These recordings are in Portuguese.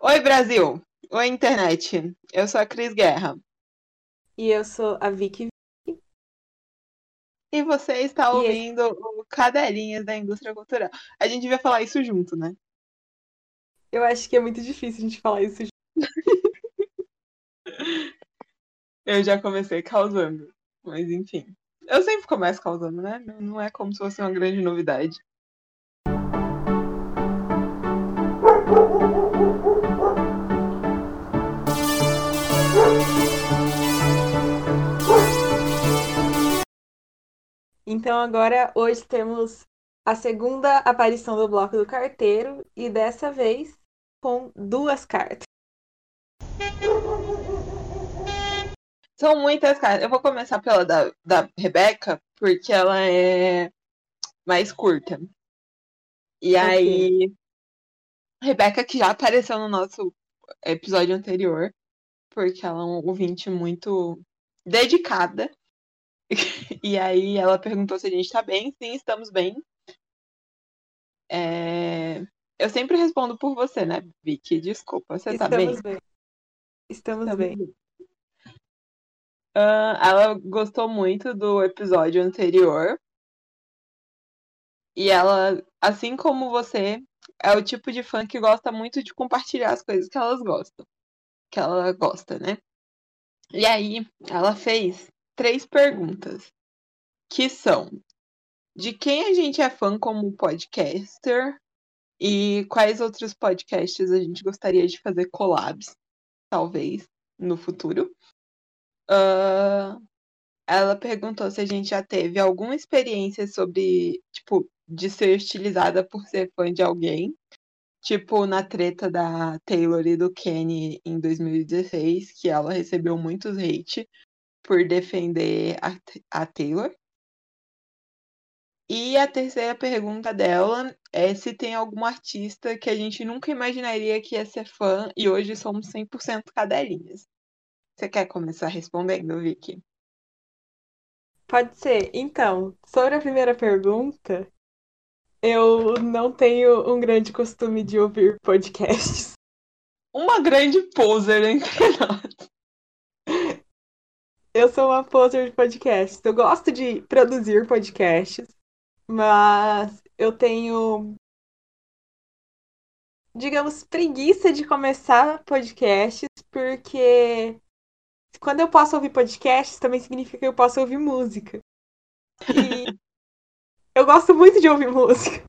Oi, Brasil! Oi, internet! Eu sou a Cris Guerra. E eu sou a Vicky. E você está ouvindo esse... o Cadelinhas da Indústria Cultural. A gente devia falar isso junto, né? Eu acho que é muito difícil a gente falar isso junto. eu já comecei causando, mas enfim. Eu sempre começo causando, né? Não é como se fosse uma grande novidade. Então agora hoje temos a segunda aparição do bloco do carteiro e dessa vez com duas cartas. São muitas cartas. Eu vou começar pela da, da Rebeca, porque ela é mais curta. E okay. aí, Rebeca, que já apareceu no nosso episódio anterior, porque ela é um ouvinte muito dedicada. E aí ela perguntou se a gente tá bem. Sim, estamos bem. É... Eu sempre respondo por você, né, Vicky? Desculpa, você estamos tá bem? bem? Estamos, estamos bem. bem. Uh, ela gostou muito do episódio anterior. E ela, assim como você, é o tipo de fã que gosta muito de compartilhar as coisas que elas gostam. Que ela gosta, né? E aí, ela fez três perguntas. Que são: de quem a gente é fã como podcaster? E quais outros podcasts a gente gostaria de fazer collabs, talvez, no futuro? Uh, ela perguntou se a gente já teve alguma experiência sobre, tipo, de ser estilizada por ser fã de alguém. Tipo, na treta da Taylor e do Kenny em 2016, que ela recebeu muitos hate por defender a, a Taylor. E a terceira pergunta dela é se tem algum artista que a gente nunca imaginaria que ia ser fã e hoje somos 100% cadelinhas. Você quer começar respondendo, Vicky? Pode ser. Então, sobre a primeira pergunta, eu não tenho um grande costume de ouvir podcasts. Uma grande poser entre nós. Eu sou uma poser de podcasts. Eu gosto de produzir podcasts, mas eu tenho, digamos, preguiça de começar podcasts, porque quando eu posso ouvir podcasts, também significa que eu posso ouvir música. E eu gosto muito de ouvir música.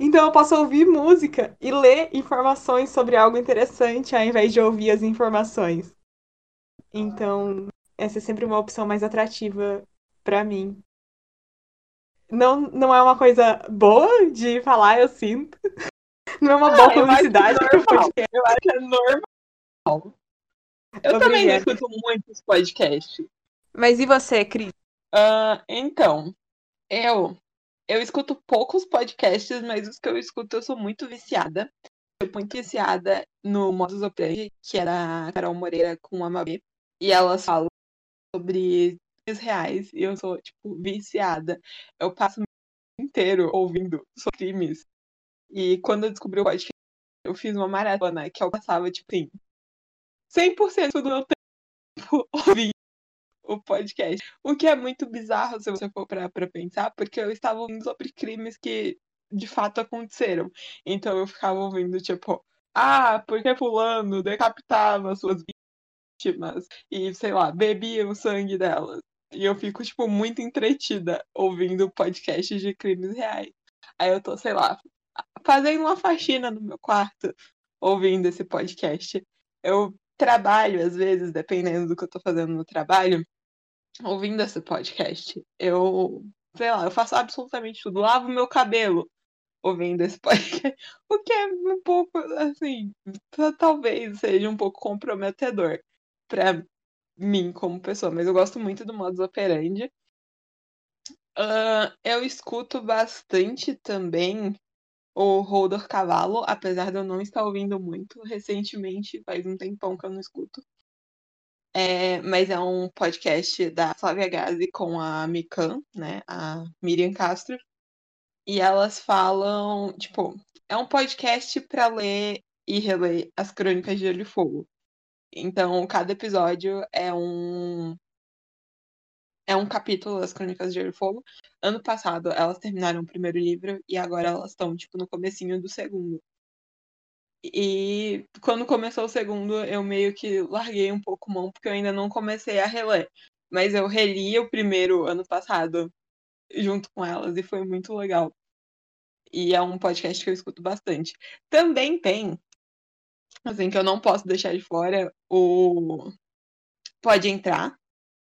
Então eu posso ouvir música e ler informações sobre algo interessante ao invés de ouvir as informações. Então, essa é sempre uma opção mais atrativa para mim. Não, não é uma coisa boa de falar, eu sinto. Não é uma boa ah, publicidade pro podcast. Eu acho que é normal. Eu Obrigada. também escuto muitos podcasts. Mas e você, Cris? Uh, então, eu eu escuto poucos podcasts, mas os que eu escuto eu sou muito viciada. Eu muito viciada no Modus Operandi, que era a Carol Moreira com a Mabê. E elas falam sobre reais e eu sou, tipo, viciada. Eu passo o inteiro ouvindo sobre crimes. E quando eu descobri o podcast, eu fiz uma maratona que eu passava, tipo, assim, 100% do meu tempo ouvindo o podcast. O que é muito bizarro se você for para pensar, porque eu estava ouvindo sobre crimes que de fato aconteceram. Então eu ficava ouvindo, tipo, ah, porque fulano decapitava suas vítimas e, sei lá, bebia o sangue delas. E eu fico, tipo, muito entretida ouvindo podcasts de crimes reais. Aí eu tô, sei lá, fazendo uma faxina no meu quarto, ouvindo esse podcast. Eu trabalho, às vezes, dependendo do que eu tô fazendo no trabalho, ouvindo esse podcast. Eu, sei lá, eu faço absolutamente tudo. Lavo meu cabelo ouvindo esse podcast. O que é um pouco, assim, talvez seja um pouco comprometedor para mim como pessoa. Mas eu gosto muito do modus operandi. Uh, eu escuto bastante também o Rodor Cavalo, apesar de eu não estar ouvindo muito recentemente, faz um tempão que eu não escuto. É, mas é um podcast da Flávia Gazi com a Mikan, né? A Miriam Castro. E elas falam, tipo, é um podcast para ler e reler as Crônicas de Gelo e Fogo. Então, cada episódio é um é um capítulo das Crônicas de Gelo e Fogo. Ano passado elas terminaram o primeiro livro e agora elas estão tipo no comecinho do segundo. E quando começou o segundo, eu meio que larguei um pouco mão porque eu ainda não comecei a reler. Mas eu reli o primeiro ano passado junto com elas e foi muito legal. E é um podcast que eu escuto bastante. Também tem, assim, que eu não posso deixar de fora, o Pode Entrar,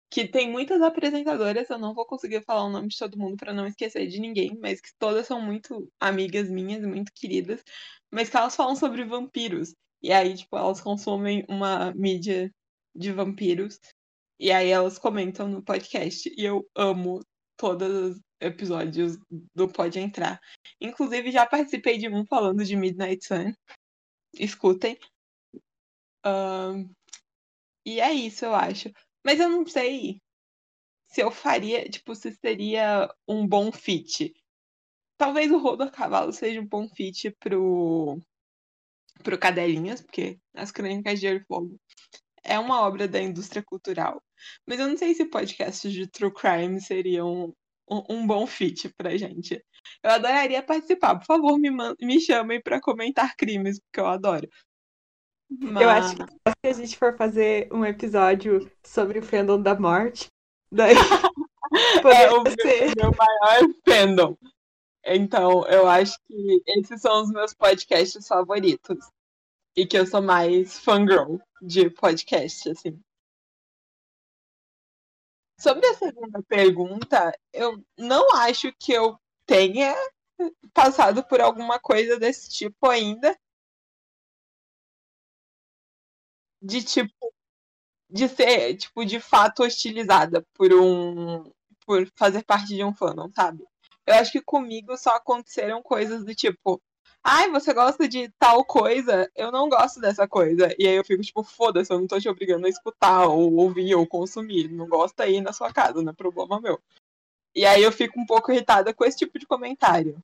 que tem muitas apresentadoras, eu não vou conseguir falar o nome de todo mundo para não esquecer de ninguém, mas que todas são muito amigas minhas, muito queridas, mas que elas falam sobre vampiros. E aí, tipo, elas consomem uma mídia de vampiros. E aí elas comentam no podcast. E eu amo todos os episódios do Pode Entrar. Inclusive, já participei de um falando de Midnight Sun. Escutem. Uh, e é isso, eu acho. Mas eu não sei se eu faria, tipo, se seria um bom fit. Talvez o Rodo a Cavalo seja um bom fit pro, pro Cadelinhas, porque As Crônicas de Gelo Fogo é uma obra da indústria cultural. Mas eu não sei se podcasts de true crime seriam um, um bom fit pra gente. Eu adoraria participar. Por favor, me, me chamem para comentar crimes, porque eu adoro. Mas... Eu acho que se a gente for fazer um episódio sobre o fandom da morte, daí é o ser... meu, meu maior fandom. Então, eu acho que esses são os meus podcasts favoritos. E que eu sou mais fangirl de podcast, assim. Sobre a segunda pergunta, eu não acho que eu tenha passado por alguma coisa desse tipo ainda. De tipo, de ser, tipo, de fato hostilizada por um. por fazer parte de um fandom, sabe? Eu acho que comigo só aconteceram coisas do tipo, ai, você gosta de tal coisa? Eu não gosto dessa coisa. E aí eu fico tipo, foda-se, eu não tô te obrigando a escutar, ou ouvir, ou consumir. Não gosta aí na sua casa, não é problema meu. E aí eu fico um pouco irritada com esse tipo de comentário.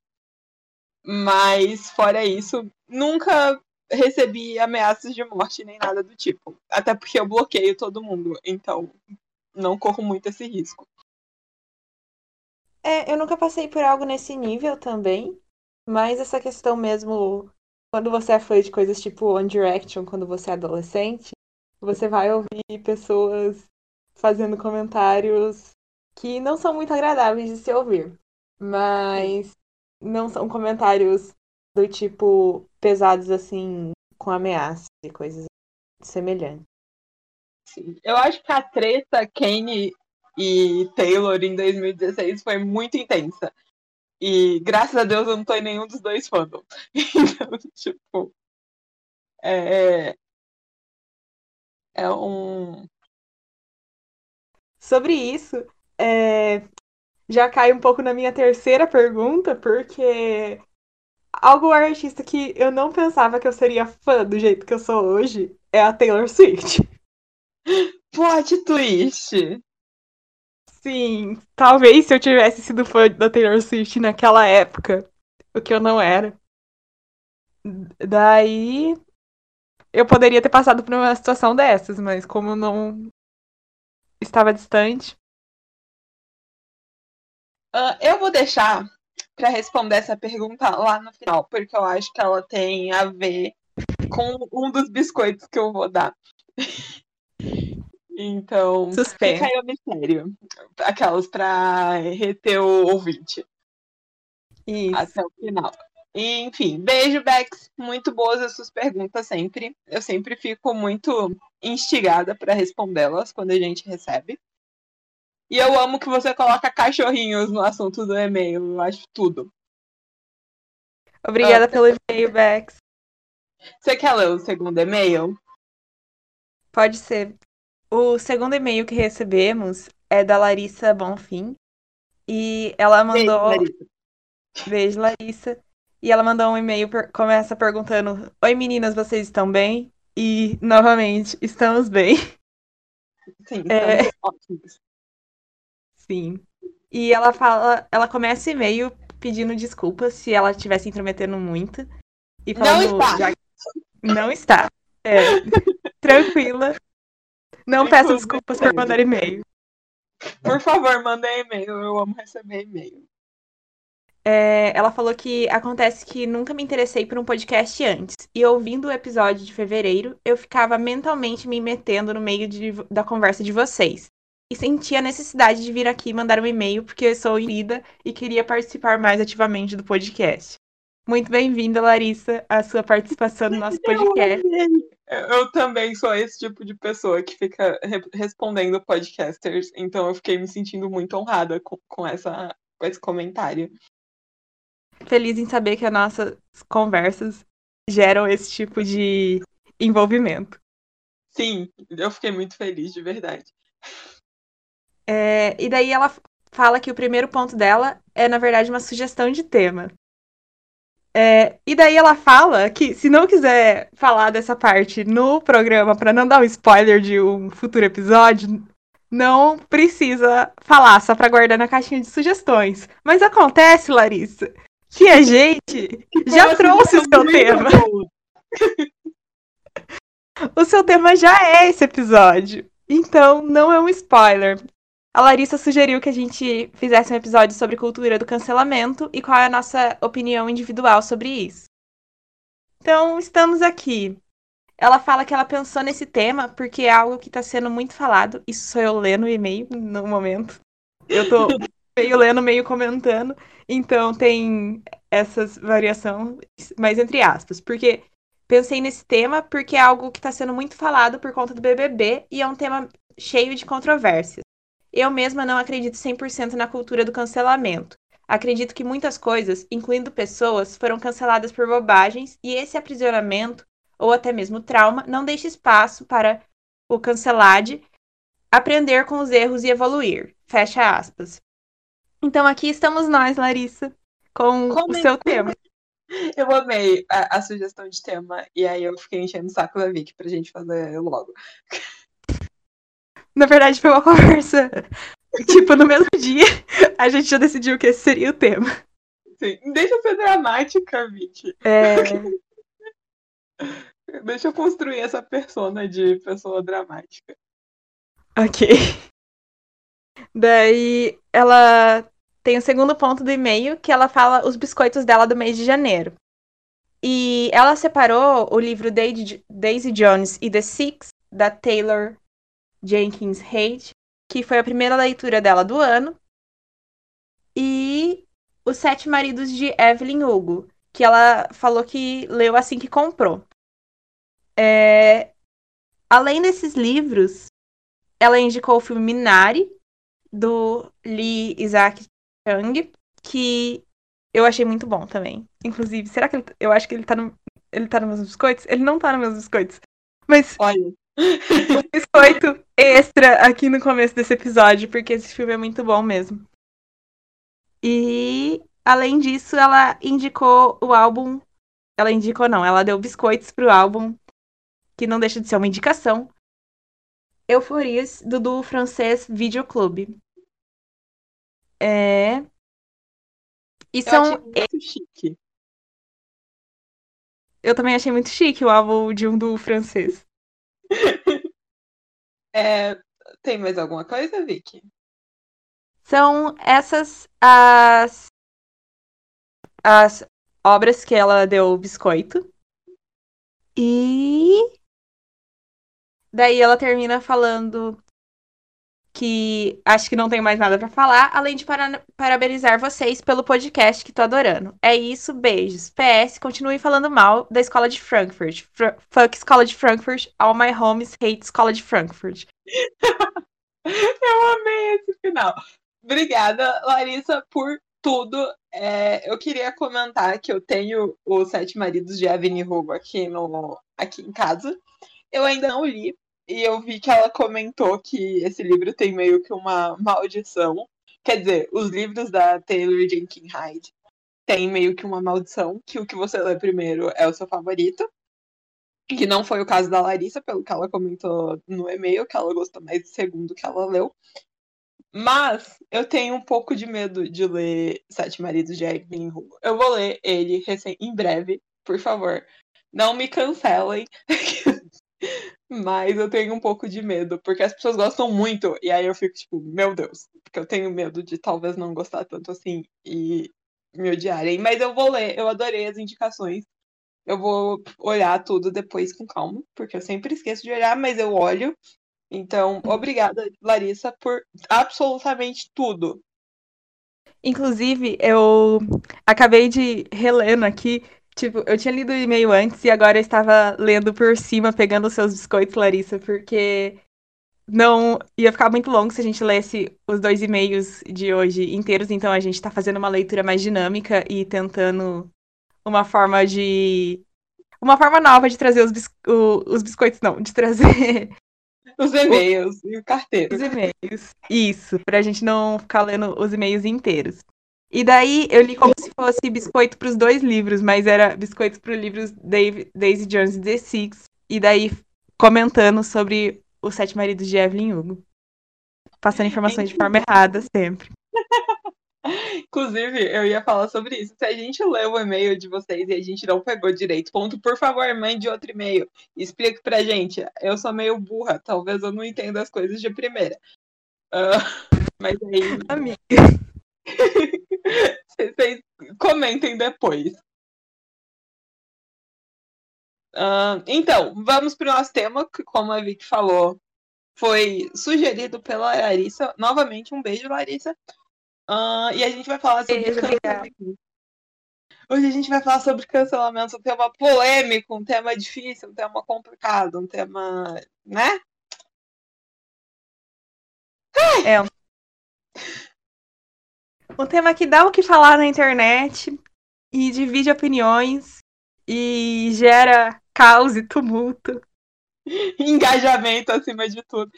Mas, fora isso, nunca recebi ameaças de morte nem nada do tipo. Até porque eu bloqueio todo mundo, então não corro muito esse risco. É, eu nunca passei por algo nesse nível também. Mas essa questão mesmo, quando você é fã de coisas tipo One Direction, quando você é adolescente, você vai ouvir pessoas fazendo comentários que não são muito agradáveis de se ouvir. Mas não são comentários do tipo pesados assim, com ameaças e coisas semelhantes. Sim. Eu acho que a treta Kane e Taylor em 2016 foi muito intensa. E graças a Deus eu não tô em nenhum dos dois fandoms. Então, tipo. É. É um. Sobre isso, é... já cai um pouco na minha terceira pergunta, porque algo artista que eu não pensava que eu seria fã do jeito que eu sou hoje é a Taylor Swift. Plot twist! Sim, talvez se eu tivesse sido fã da Taylor Swift naquela época, o que eu não era. Daí eu poderia ter passado por uma situação dessas, mas como eu não estava distante. Uh, eu vou deixar para responder essa pergunta lá no final, porque eu acho que ela tem a ver com um dos biscoitos que eu vou dar. Então, Suspense. fica aí o mistério. Aquelas para reter o ouvinte. Isso. Até o final. Enfim, beijo, Bex. Muito boas as suas perguntas sempre. Eu sempre fico muito instigada para respondê-las quando a gente recebe. E eu amo que você coloca cachorrinhos no assunto do e-mail. Eu acho tudo. Obrigada ah, pelo e-mail, Bex. Você quer ler o segundo e-mail? Pode ser. O segundo e-mail que recebemos é da Larissa Bonfim. E ela mandou. Beijo, Larissa. Beijo, Larissa. E ela mandou um e-mail, per... começa perguntando: Oi meninas, vocês estão bem? E, novamente, estamos bem. Sim, é... estamos é... ótimos. Sim. E ela fala, ela começa e-mail pedindo desculpas se ela estivesse intrometendo muito. E falando, Não está. Já... Não está. É. Tranquila. Não peço desculpas por mandar e-mail. Por favor, manda e-mail. Eu amo receber e-mail. É, ela falou que acontece que nunca me interessei por um podcast antes. E ouvindo o episódio de fevereiro, eu ficava mentalmente me metendo no meio de, da conversa de vocês. E sentia a necessidade de vir aqui mandar um e-mail porque eu sou lida e queria participar mais ativamente do podcast. Muito bem-vinda, Larissa, a sua participação no nosso podcast. Eu, eu também sou esse tipo de pessoa que fica re respondendo podcasters, então eu fiquei me sentindo muito honrada com, com, essa, com esse comentário. Feliz em saber que as nossas conversas geram esse tipo de envolvimento. Sim, eu fiquei muito feliz, de verdade. É, e daí ela fala que o primeiro ponto dela é, na verdade, uma sugestão de tema. É, e daí ela fala que se não quiser falar dessa parte no programa para não dar um spoiler de um futuro episódio, não precisa falar, só para guardar na caixinha de sugestões. Mas acontece, Larissa, que a gente já trouxe o seu tema. o seu tema já é esse episódio. Então, não é um spoiler. A Larissa sugeriu que a gente fizesse um episódio sobre cultura do cancelamento e qual é a nossa opinião individual sobre isso. Então, estamos aqui. Ela fala que ela pensou nesse tema porque é algo que está sendo muito falado. Isso sou eu lendo o e-mail no momento. Eu tô meio lendo, meio comentando. Então tem essas variações, mas entre aspas. Porque pensei nesse tema porque é algo que está sendo muito falado por conta do BBB e é um tema cheio de controvérsias. Eu mesma não acredito 100% na cultura do cancelamento. Acredito que muitas coisas, incluindo pessoas, foram canceladas por bobagens e esse aprisionamento, ou até mesmo trauma, não deixa espaço para o cancelade aprender com os erros e evoluir. Fecha aspas. Então aqui estamos nós, Larissa, com Como o seu tema. Eu amei a, a, sugestão de tema e aí eu fiquei enchendo o saco da Vicky pra gente fazer logo. Na verdade, foi uma conversa. tipo, no mesmo dia, a gente já decidiu que esse seria o tema. Sim. Deixa eu ser dramática, Vicky. É. Deixa eu construir essa persona de pessoa dramática. Ok. Daí ela tem o segundo ponto do e-mail que ela fala os biscoitos dela do mês de janeiro. E ela separou o livro Daisy Jones e The Six, da Taylor Jenkins Haidt, que foi a primeira leitura dela do ano, e Os Sete Maridos de Evelyn Hugo, que ela falou que leu assim que comprou. É... Além desses livros, ela indicou o filme Minari, do Lee Isaac Chung, que eu achei muito bom também. Inclusive, será que ele, eu acho que ele tá no ele tá nos meus biscoitos? Ele não tá nos meus biscoitos. Mas Olha. Um biscoito extra aqui no começo desse episódio, porque esse filme é muito bom mesmo. E além disso, ela indicou o álbum. Ela indicou não, ela deu biscoitos pro álbum, que não deixa de ser uma indicação. Euforias, do duo francês Videoclube. É. E são. Eu muito chique. Eu também achei muito chique o álbum de um duo francês. É, tem mais alguma coisa, Vicky? São essas as, as obras que ela deu biscoito. E daí ela termina falando que acho que não tem mais nada para falar, além de para parabenizar vocês pelo podcast que tô adorando. É isso, beijos. PS, continue falando mal da escola de Frankfurt. Fr fuck escola de Frankfurt, all my homes hate escola de Frankfurt. eu amei esse final. Obrigada, Larissa, por tudo. É, eu queria comentar que eu tenho os Sete Maridos de Evelyn Hugo aqui, no, aqui em casa. Eu ainda não li, e eu vi que ela comentou que esse livro tem meio que uma maldição. Quer dizer, os livros da Taylor Jenkins Hyde têm meio que uma maldição, que o que você lê primeiro é o seu favorito. Que não foi o caso da Larissa, pelo que ela comentou no e-mail, que ela gostou mais do segundo que ela leu. Mas eu tenho um pouco de medo de ler Sete Maridos de Evelyn Hugo. Eu vou ler ele em breve, por favor Não me cancelem. Mas eu tenho um pouco de medo, porque as pessoas gostam muito, e aí eu fico tipo, meu Deus, porque eu tenho medo de talvez não gostar tanto assim e me odiarem. Mas eu vou ler, eu adorei as indicações. Eu vou olhar tudo depois com calma, porque eu sempre esqueço de olhar, mas eu olho. Então, obrigada, Larissa, por absolutamente tudo. Inclusive, eu acabei de relendo aqui Tipo, eu tinha lido o e-mail antes e agora eu estava lendo por cima, pegando os seus biscoitos, Larissa, porque não ia ficar muito longo se a gente lesse os dois e-mails de hoje inteiros, então a gente está fazendo uma leitura mais dinâmica e tentando uma forma de. Uma forma nova de trazer os, bis... os biscoitos, não, de trazer. Os e-mails o... e o carteiro. Os e-mails. Isso, pra gente não ficar lendo os e-mails inteiros. E daí eu li como se fosse biscoito para os dois livros, mas era biscoito para os livros Dave, Daisy Jones e The Six. E daí comentando sobre os Sete Maridos de Evelyn Hugo. Passando informações de forma errada sempre. Inclusive, eu ia falar sobre isso. Se a gente leu o e-mail de vocês e a gente não pegou direito, ponto, por favor, mande outro e-mail. Explique pra gente. Eu sou meio burra, talvez eu não entenda as coisas de primeira. Uh, mas aí. Amiga. Vocês comentem depois. Uh, então, vamos para o nosso tema, que, como a Vicky falou, foi sugerido pela Larissa. Novamente, um beijo, Larissa. Uh, e a gente vai falar sobre beijo, cancelamento. Hoje a gente vai falar sobre cancelamento, um tema polêmico, um tema difícil, um tema complicado, um tema. né? É, um tema que dá o que falar na internet e divide opiniões e gera caos e tumulto. Engajamento acima de tudo.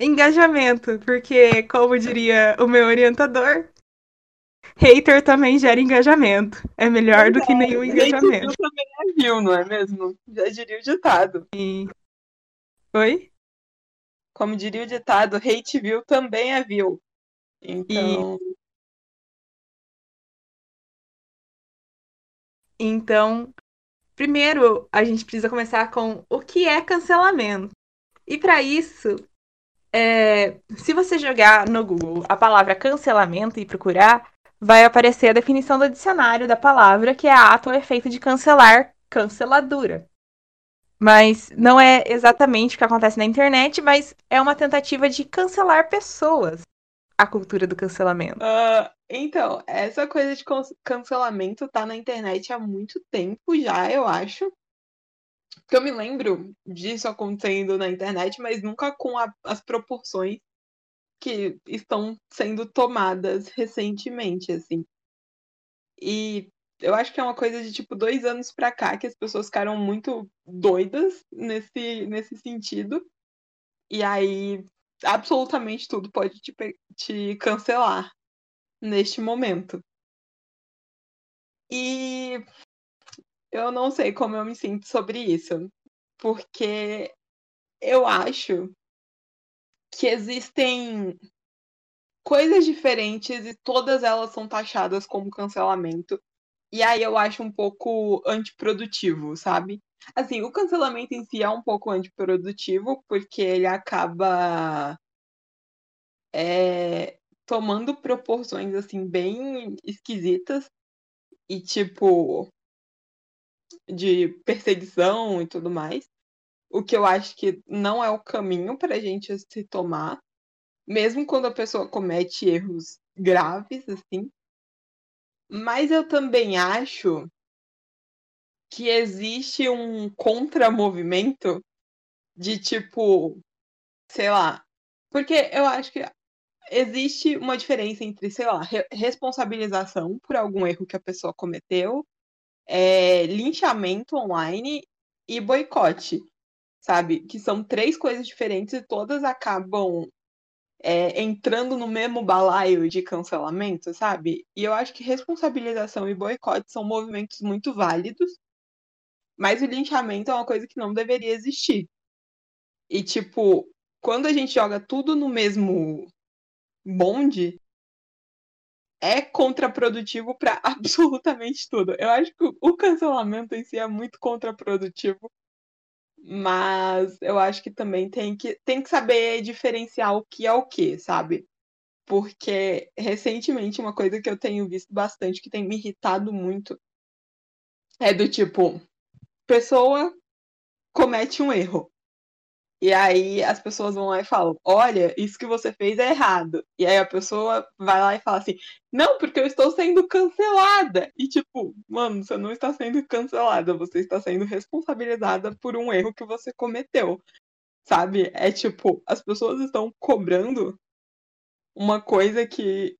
Engajamento, porque, como diria o meu orientador, hater também gera engajamento. É melhor do que é, nenhum engajamento. Hate também é view, não é mesmo? Já diria o ditado. E... Oi? Como diria o ditado, hate view também é view. Então. E... Então, primeiro a gente precisa começar com o que é cancelamento. E para isso, é... se você jogar no Google a palavra cancelamento e procurar, vai aparecer a definição do dicionário da palavra, que é ato ou efeito de cancelar, canceladura. Mas não é exatamente o que acontece na internet, mas é uma tentativa de cancelar pessoas a cultura do cancelamento? Uh, então, essa coisa de cancelamento tá na internet há muito tempo já, eu acho. Que eu me lembro disso acontecendo na internet, mas nunca com a, as proporções que estão sendo tomadas recentemente, assim. E eu acho que é uma coisa de tipo dois anos pra cá que as pessoas ficaram muito doidas nesse, nesse sentido. E aí absolutamente tudo pode te, te cancelar neste momento. E eu não sei como eu me sinto sobre isso, porque eu acho que existem coisas diferentes e todas elas são taxadas como cancelamento. E aí eu acho um pouco antiprodutivo, sabe? Assim, o cancelamento em si é um pouco antiprodutivo, porque ele acaba é, tomando proporções assim bem esquisitas e tipo de perseguição e tudo mais. O que eu acho que não é o caminho para a gente se tomar, mesmo quando a pessoa comete erros graves assim. Mas eu também acho que existe um contramovimento de tipo, sei lá, porque eu acho que existe uma diferença entre, sei lá, re responsabilização por algum erro que a pessoa cometeu, é, linchamento online e boicote, sabe? Que são três coisas diferentes e todas acabam é, entrando no mesmo balaio de cancelamento, sabe? E eu acho que responsabilização e boicote são movimentos muito válidos mas o linchamento é uma coisa que não deveria existir. E, tipo, quando a gente joga tudo no mesmo bonde, é contraprodutivo para absolutamente tudo. Eu acho que o cancelamento em si é muito contraprodutivo, mas eu acho que também tem que, tem que saber diferenciar o que é o que, sabe? Porque recentemente uma coisa que eu tenho visto bastante que tem me irritado muito é do tipo, pessoa comete um erro. E aí as pessoas vão lá e falam: Olha, isso que você fez é errado. E aí a pessoa vai lá e fala assim: Não, porque eu estou sendo cancelada. E tipo, mano, você não está sendo cancelada, você está sendo responsabilizada por um erro que você cometeu. Sabe? É tipo, as pessoas estão cobrando uma coisa que,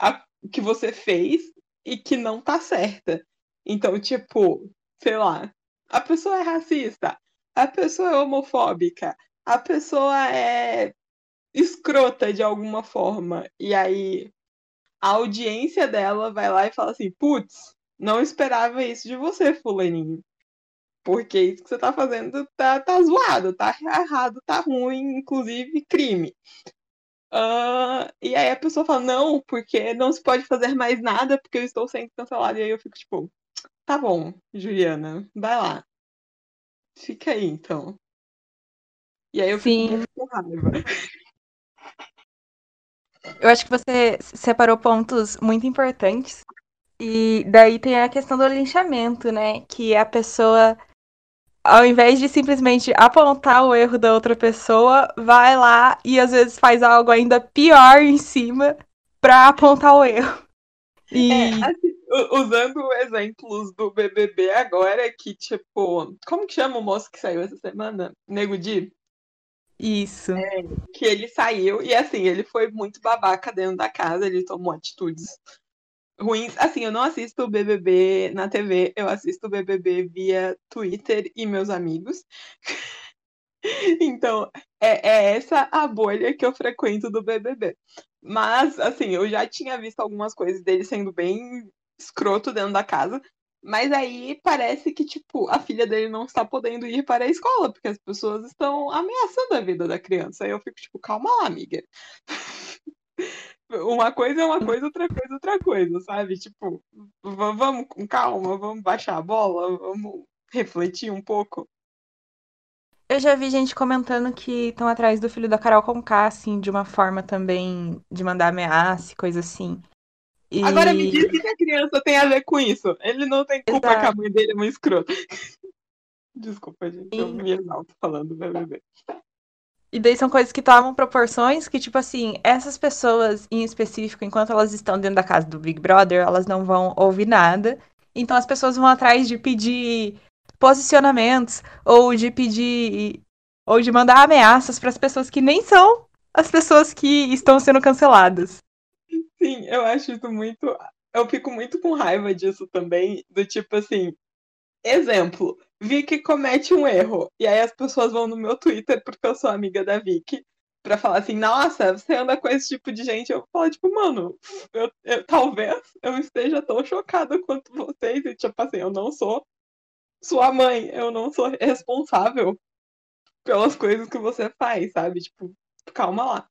a, que você fez e que não tá certa. Então, tipo, sei lá, a pessoa é racista, a pessoa é homofóbica, a pessoa é escrota de alguma forma. E aí a audiência dela vai lá e fala assim: putz, não esperava isso de você, Fulaninho. Porque isso que você tá fazendo tá, tá zoado, tá errado, tá ruim, inclusive crime. Uh, e aí a pessoa fala, não, porque não se pode fazer mais nada porque eu estou sendo cancelada. E aí eu fico tipo, tá bom, Juliana, vai lá. Fica aí, então. E aí eu Sim. fico com raiva. Eu acho que você separou pontos muito importantes. E daí tem a questão do linchamento, né? Que a pessoa, ao invés de simplesmente apontar o erro da outra pessoa, vai lá e às vezes faz algo ainda pior em cima pra apontar o erro. E... É, assim, usando exemplos do BBB agora, que tipo, como que chama o moço que saiu essa semana? Nego Di? Isso. É, que ele saiu e assim, ele foi muito babaca dentro da casa, ele tomou atitudes ruins. Assim, eu não assisto o BBB na TV, eu assisto o BBB via Twitter e meus amigos. então, é, é essa a bolha que eu frequento do BBB. Mas, assim, eu já tinha visto algumas coisas dele sendo bem escroto dentro da casa. Mas aí parece que, tipo, a filha dele não está podendo ir para a escola, porque as pessoas estão ameaçando a vida da criança. Aí eu fico, tipo, calma lá, amiga. uma coisa é uma coisa, outra coisa é outra coisa, sabe? Tipo, vamos com calma, vamos baixar a bola, vamos refletir um pouco. Eu já vi gente comentando que estão atrás do filho da Carol Conká, assim, de uma forma também de mandar ameaça e coisa assim. E... Agora me diz que a criança tem a ver com isso. Ele não tem culpa Exato. que a mãe dele é uma escrota. Desculpa, gente, eu me exalto falando BBB. E daí são coisas que tomam proporções que, tipo assim, essas pessoas em específico, enquanto elas estão dentro da casa do Big Brother, elas não vão ouvir nada. Então as pessoas vão atrás de pedir posicionamentos ou de pedir ou de mandar ameaças para as pessoas que nem são as pessoas que estão sendo canceladas. Sim, eu acho isso muito. Eu fico muito com raiva disso também, do tipo assim. Exemplo, Vicky comete um erro. E aí as pessoas vão no meu Twitter, porque eu sou amiga da Vicky, pra falar assim, nossa, você anda com esse tipo de gente. Eu falo, tipo, mano, eu, eu, talvez eu esteja tão chocada quanto vocês. E, tipo assim, eu não sou sua mãe, eu não sou responsável pelas coisas que você faz, sabe? Tipo, calma lá.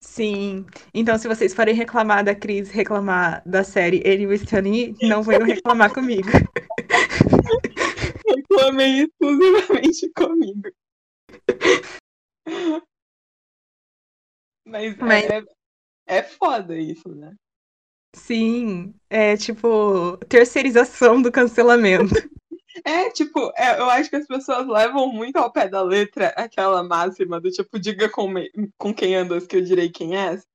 Sim. Então, se vocês forem reclamar da Cris, reclamar da série Ele e Stony, não venham reclamar comigo. Reclamem exclusivamente comigo. Mas, Mas... É, é foda isso, né? Sim, é tipo terceirização do cancelamento. É, tipo, é, eu acho que as pessoas levam muito ao pé da letra aquela máxima do tipo, diga com, me, com quem andas que eu direi quem és.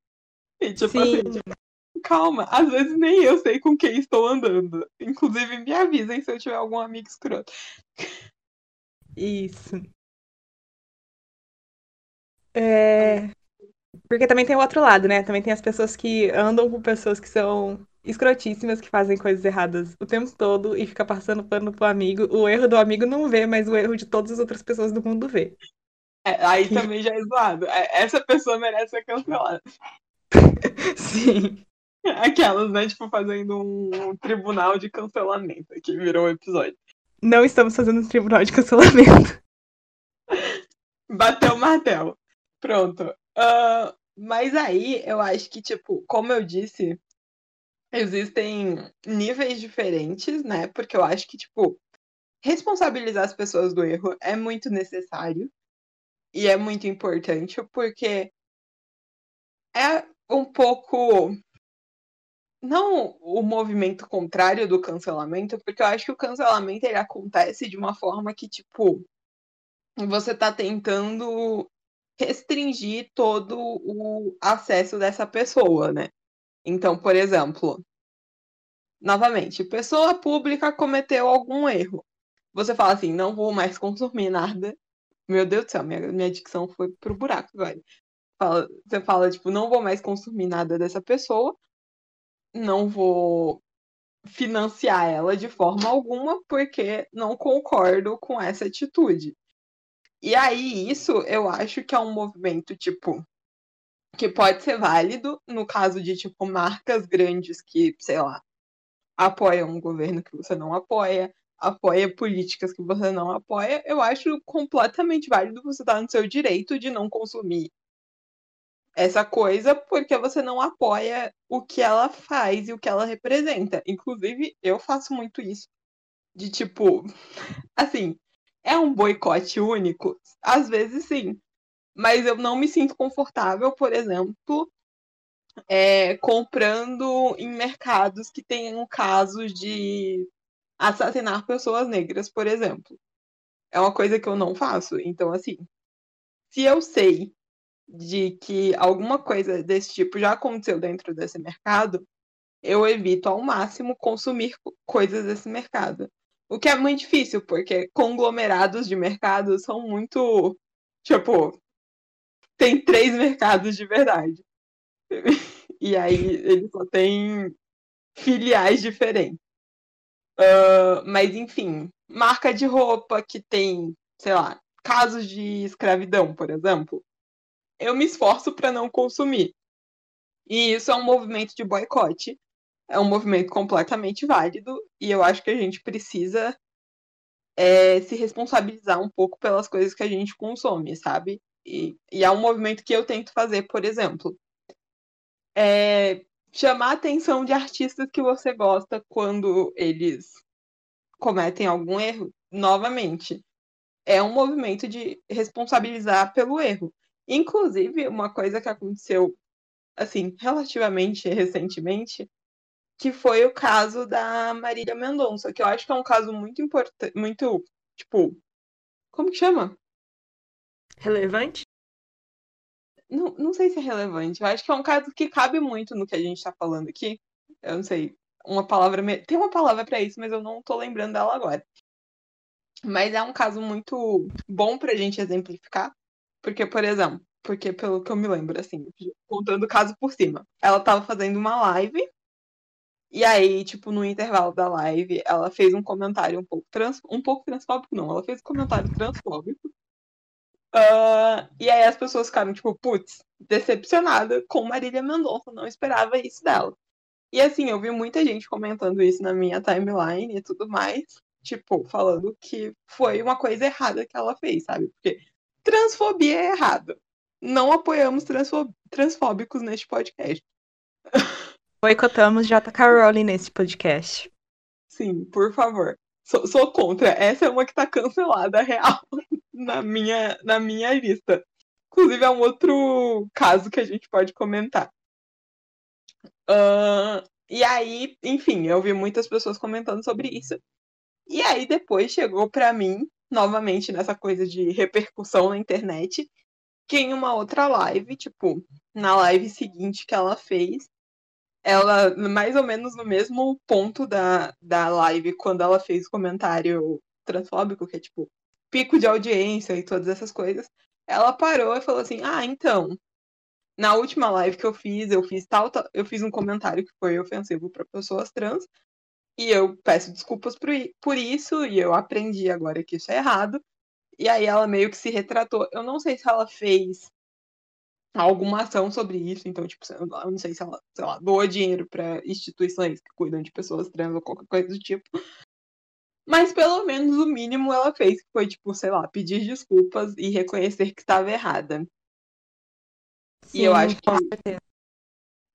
E tipo Sim. assim, tipo, calma, às vezes nem eu sei com quem estou andando. Inclusive, me avisem se eu tiver algum amigo escroto. Isso. É... Porque também tem o outro lado, né? Também tem as pessoas que andam com pessoas que são escrotíssimas que fazem coisas erradas o tempo todo e fica passando pano pro amigo. O erro do amigo não vê, mas o erro de todas as outras pessoas do mundo vê. É, aí também já é zoado. É, essa pessoa merece ser cancelada. Sim. Aquelas, né? Tipo, fazendo um, tribunal de cancelamento que virou um episódio. Não estamos fazendo um tribunal de cancelamento. Bateu o martelo. Pronto. Uh, Mas aí eu acho que, tipo, como eu disse, existem níveis diferentes, né? Porque eu acho que, tipo, responsabilizar as pessoas do erro é muito necessário e é muito importante, porque é um pouco não o movimento contrário do cancelamento, porque eu acho que o cancelamento ele acontece de uma forma que, tipo, você tá tentando restringir todo o acesso dessa pessoa, né? Então, por exemplo, novamente, pessoa pública cometeu algum erro. Você fala assim, não vou mais consumir nada. Meu Deus do céu, minha, minha dicção foi pro buraco agora. Fala, você fala, tipo, não vou mais consumir nada dessa pessoa, não vou financiar ela de forma alguma, porque não concordo com essa atitude. E aí, isso eu acho que é um movimento, tipo, que pode ser válido no caso de, tipo, marcas grandes que, sei lá, apoiam um governo que você não apoia, apoia políticas que você não apoia, eu acho completamente válido você estar no seu direito de não consumir essa coisa porque você não apoia o que ela faz e o que ela representa. Inclusive, eu faço muito isso. De tipo, assim, é um boicote único? Às vezes sim. Mas eu não me sinto confortável, por exemplo, é, comprando em mercados que tenham casos de assassinar pessoas negras, por exemplo. É uma coisa que eu não faço. Então, assim, se eu sei de que alguma coisa desse tipo já aconteceu dentro desse mercado, eu evito ao máximo consumir coisas desse mercado. O que é muito difícil, porque conglomerados de mercado são muito. Tipo, tem três mercados de verdade. E aí ele só tem filiais diferentes. Uh, mas enfim, marca de roupa que tem, sei lá, casos de escravidão, por exemplo eu me esforço para não consumir. E isso é um movimento de boicote. É um movimento completamente válido e eu acho que a gente precisa é, se responsabilizar um pouco pelas coisas que a gente consome, sabe? E, e é um movimento que eu tento fazer, por exemplo. É, chamar a atenção de artistas que você gosta quando eles cometem algum erro, novamente. É um movimento de responsabilizar pelo erro. Inclusive, uma coisa que aconteceu, assim, relativamente recentemente, que foi o caso da Marília Mendonça, que eu acho que é um caso muito importante, muito, tipo, como que chama? Relevante? Não, não sei se é relevante. Eu acho que é um caso que cabe muito no que a gente tá falando aqui. Eu não sei. Uma palavra. Tem uma palavra para isso, mas eu não tô lembrando dela agora. Mas é um caso muito bom pra gente exemplificar, porque, por exemplo, porque pelo que eu me lembro, assim, contando o caso por cima, ela tava fazendo uma live, e aí, tipo, no intervalo da live, ela fez um comentário um pouco, trans, um pouco transfóbico, não, ela fez um comentário transfóbico. Uh, e aí as pessoas ficaram, tipo, putz, decepcionada com Marília Mendonça, não esperava isso dela. E assim, eu vi muita gente comentando isso na minha timeline e tudo mais, tipo, falando que foi uma coisa errada que ela fez, sabe? Porque Transfobia é errado. Não apoiamos transfóbicos neste podcast. Boicotamos J.K. Rowling nesse podcast. Sim, por favor. Sou, sou, contra. Essa é uma que tá cancelada, real, na minha, na minha lista. Inclusive, é um outro caso que a gente pode comentar. Uh, e aí, enfim, eu vi muitas pessoas comentando sobre isso. E aí, depois chegou para mim novamente nessa coisa de repercussão na internet, que em uma outra live, tipo, na live seguinte que ela fez, ela, mais ou menos no mesmo ponto da, da live, quando ela fez o comentário transfóbico, que é tipo, pico de audiência e todas essas coisas, ela parou e falou assim: Ah, então, na última live que eu fiz, eu fiz tal, tal eu fiz um comentário que foi ofensivo para pessoas trans, e eu peço desculpas por, por isso, e eu aprendi agora que isso é errado. E aí ela meio que se retratou. Eu não sei se ela fez alguma ação sobre isso, então, tipo, eu não sei se ela, sei lá, doa dinheiro para instituições que cuidam de pessoas trans ou qualquer coisa do tipo. Mas pelo menos o mínimo ela fez, que foi, tipo, sei lá, pedir desculpas e reconhecer que estava errada. e eu Sim, acho que,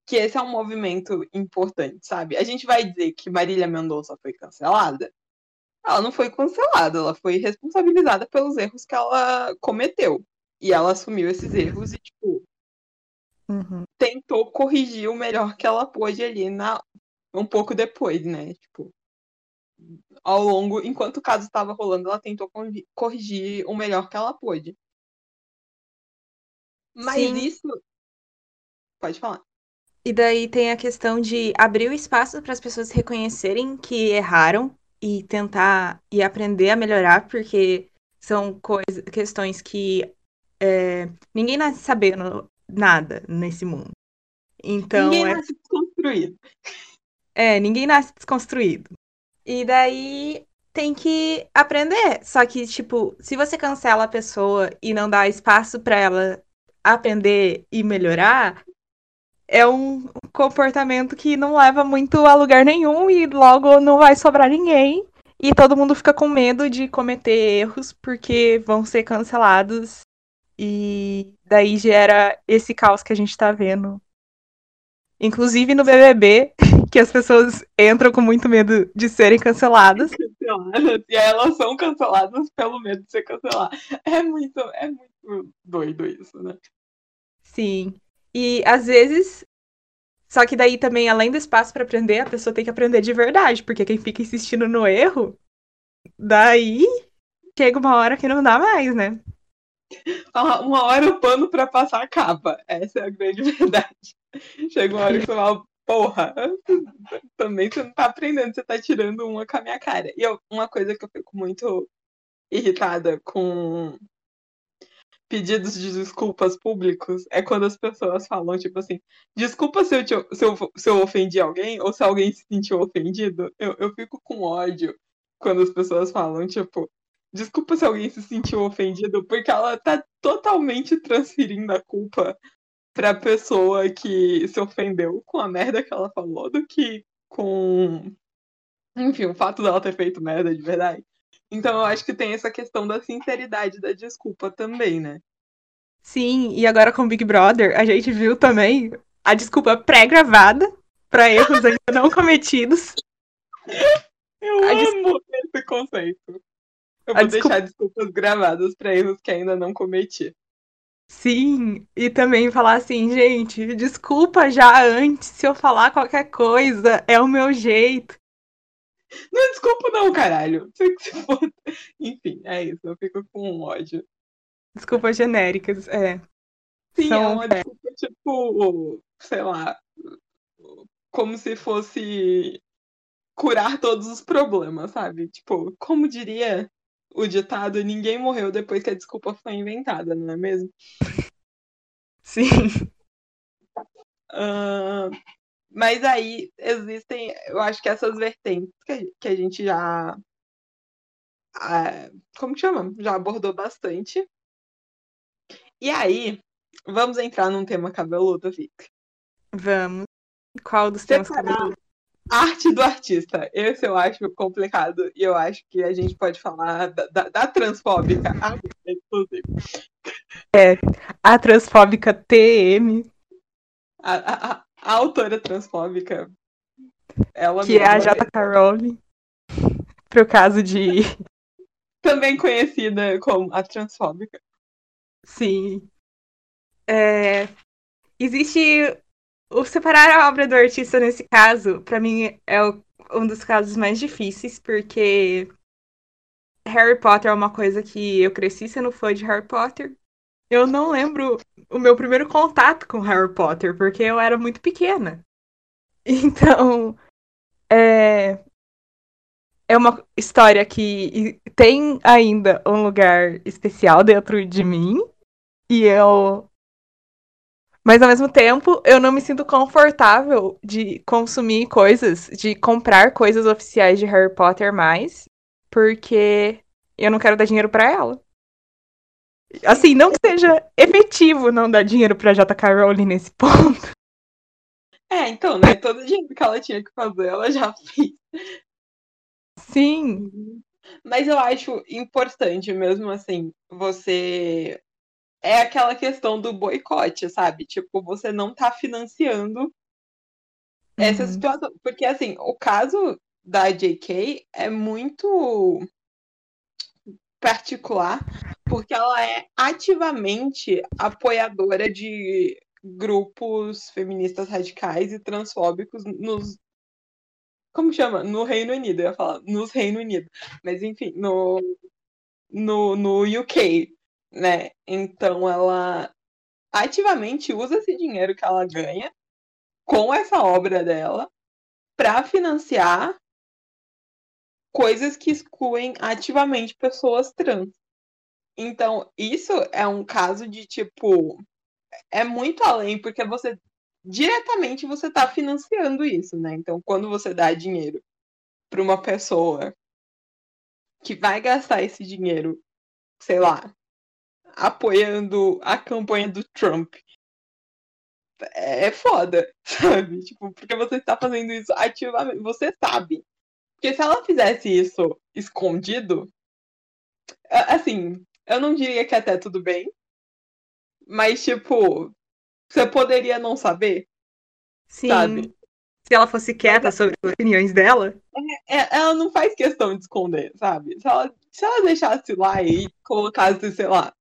que esse é um movimento importante, sabe? A gente vai dizer que Marília Mendonça foi cancelada? Ela não foi cancelada, ela foi responsabilizada pelos erros que ela cometeu. E ela assumiu esses erros e, tipo, Uhum. tentou corrigir o melhor que ela pôde ali na, um pouco depois, né? Tipo, ao longo, enquanto o caso estava rolando, ela tentou corri- corrigir o melhor que ela pôde. Mas Sim. isso. Pode falar. E daí tem a questão de abrir o espaço para as pessoas reconhecerem que erraram e tentar e aprender a melhorar, porque são coisas, questões que é, ninguém nasce sabendo nada nesse mundo. Então, Ninguém é, nasce desconstruído. é, ninguém nasce desconstruído. E daí tem que aprender. Só que, tipo, se você cancela a pessoa e não dá espaço para ela aprender e melhorar, é um comportamento que não leva muito a lugar nenhum e logo não vai sobrar ninguém. E todo mundo fica com medo de cometer erros porque vão ser cancelados. E daí gera esse caos que a gente tá vendo. Inclusive no BBB, que as pessoas entram com muito medo de serem canceladas. Canceladas. E elas são canceladas pelo medo de ser cancelada. É muito, é muito doido isso, né? Sim. E às vezes. Só que daí também, além do espaço para aprender, a pessoa tem que aprender de verdade, porque quem fica insistindo no erro, daí chega uma hora que não dá mais, né? Uma hora o pano pra passar acaba. Essa é a grande verdade. Chega uma hora que você fala, porra, também você não tá aprendendo, você tá tirando uma com a minha cara. E eu- uma coisa que eu fico muito irritada com pedidos de desculpas públicos é quando as pessoas falam, tipo assim, desculpa se eu, te- se eu, se eu ofendi alguém ou se alguém se sentiu ofendido. Eu, eu fico com ódio quando as pessoas falam, tipo, desculpa se alguém se sentiu ofendido, porque ela tá totalmente transferindo a culpa pra pessoa que se ofendeu com a merda que ela falou do que com, enfim, o fato dela ter feito merda de verdade. Então eu acho que tem essa questão da sinceridade da desculpa também, né? Sim, e agora com o Big Brother, a gente viu também a desculpa pré-gravada para erros ainda não cometidos. Eu A amo esse conceito. Eu vou desculpa- deixar desculpas gravadas pra erros que ainda não cometi. Sim, e também falar assim, gente, desculpa já antes se eu falar qualquer coisa, é o meu jeito. Não é desculpa não, caralho. Enfim, é isso. Eu fico com ódio. Desculpas genéricas, é. Sim, é São- uma desculpa, tipo, sei lá, como se fosse curar todos os problemas, sabe? Tipo, como diria o ditado, ninguém morreu depois que a desculpa foi inventada, não é mesmo? Sim. Ah, mas aí existem, eu acho que essas vertentes que a, que a gente já. ah, como que chama? Já abordou bastante. E aí, vamos entrar num tema cabeludo, Vic. Vamos. Qual dos temas Separar cabeludos? Arte do artista. Esse eu acho complicado. E eu acho que a gente pode falar da, da, da transfóbica, a- inclusive. A transfóbica TM, A, a, a- a autora transfóbica. Ela que é a J.K. Rowling. Pro caso de. também conhecida como a transfóbica. Sim. É, Existe. O separar a obra do artista nesse caso, pra mim, é o- um dos casos mais difíceis, porque Harry Potter é uma coisa que eu cresci sendo fã de Harry Potter. Eu não lembro o meu primeiro contato com Harry Potter, porque eu era muito pequena. Então, é, é uma história que tem ainda um lugar especial dentro de mim. E eu. Mas ao mesmo tempo, eu não me sinto confortável de consumir coisas, de comprar coisas oficiais de Harry Potter mais, porque eu não quero dar dinheiro pra ela. Assim, não que seja efetivo não dar dinheiro pra J.K. Rowling nesse ponto. É, então, né? Todo dinheiro que ela tinha que fazer, ela já fez. Sim, Mas eu acho importante, mesmo assim, você é aquela questão do boicote, sabe? Tipo, você não tá financiando essa Uhum. situação. Porque, assim, o caso da JK é muito particular, porque ela é ativamente apoiadora de grupos feministas radicais e transfóbicos nos. Como chama? No Reino Unido, eu ia falar, nos Reino Unido. Mas, enfim, no, no, no UK, né? Então ela ativamente usa esse dinheiro que ela ganha com essa obra dela para financiar coisas que excluem ativamente pessoas trans. Então, isso é um caso de tipo é muito além porque você diretamente você está financiando isso, né? Então, quando você dá dinheiro para uma pessoa que vai gastar esse dinheiro, sei lá, apoiando a campanha do Trump, é foda, sabe? Tipo, porque você está fazendo isso ativamente, você sabe. Porque se ela fizesse isso escondido, assim, eu não diria que até tudo bem, mas tipo, você poderia não saber, Sim. sabe? Se ela fosse quieta sobre as opiniões dela. É, ela não faz questão de esconder, sabe? Se ela, se ela deixasse lá e colocasse, sei lá,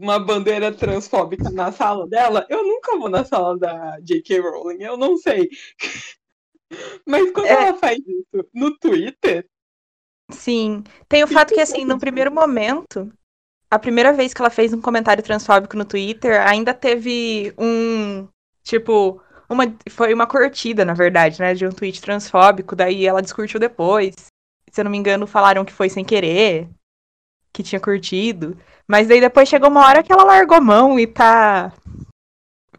uma bandeira transfóbica na sala dela, eu nunca vou na sala da J.K. Rowling, eu não sei. Mas quando É. ela faz isso no Twitter, Sim. Tem o fato que, assim, no primeiro momento, a primeira vez que ela fez um comentário transfóbico no Twitter, ainda teve um. Tipo, uma, foi uma curtida, na verdade, né? De um tweet transfóbico, daí ela discutiu depois. Se eu não me engano, falaram que foi sem querer, que tinha curtido. Mas daí depois chegou uma hora que ela largou a mão e tá.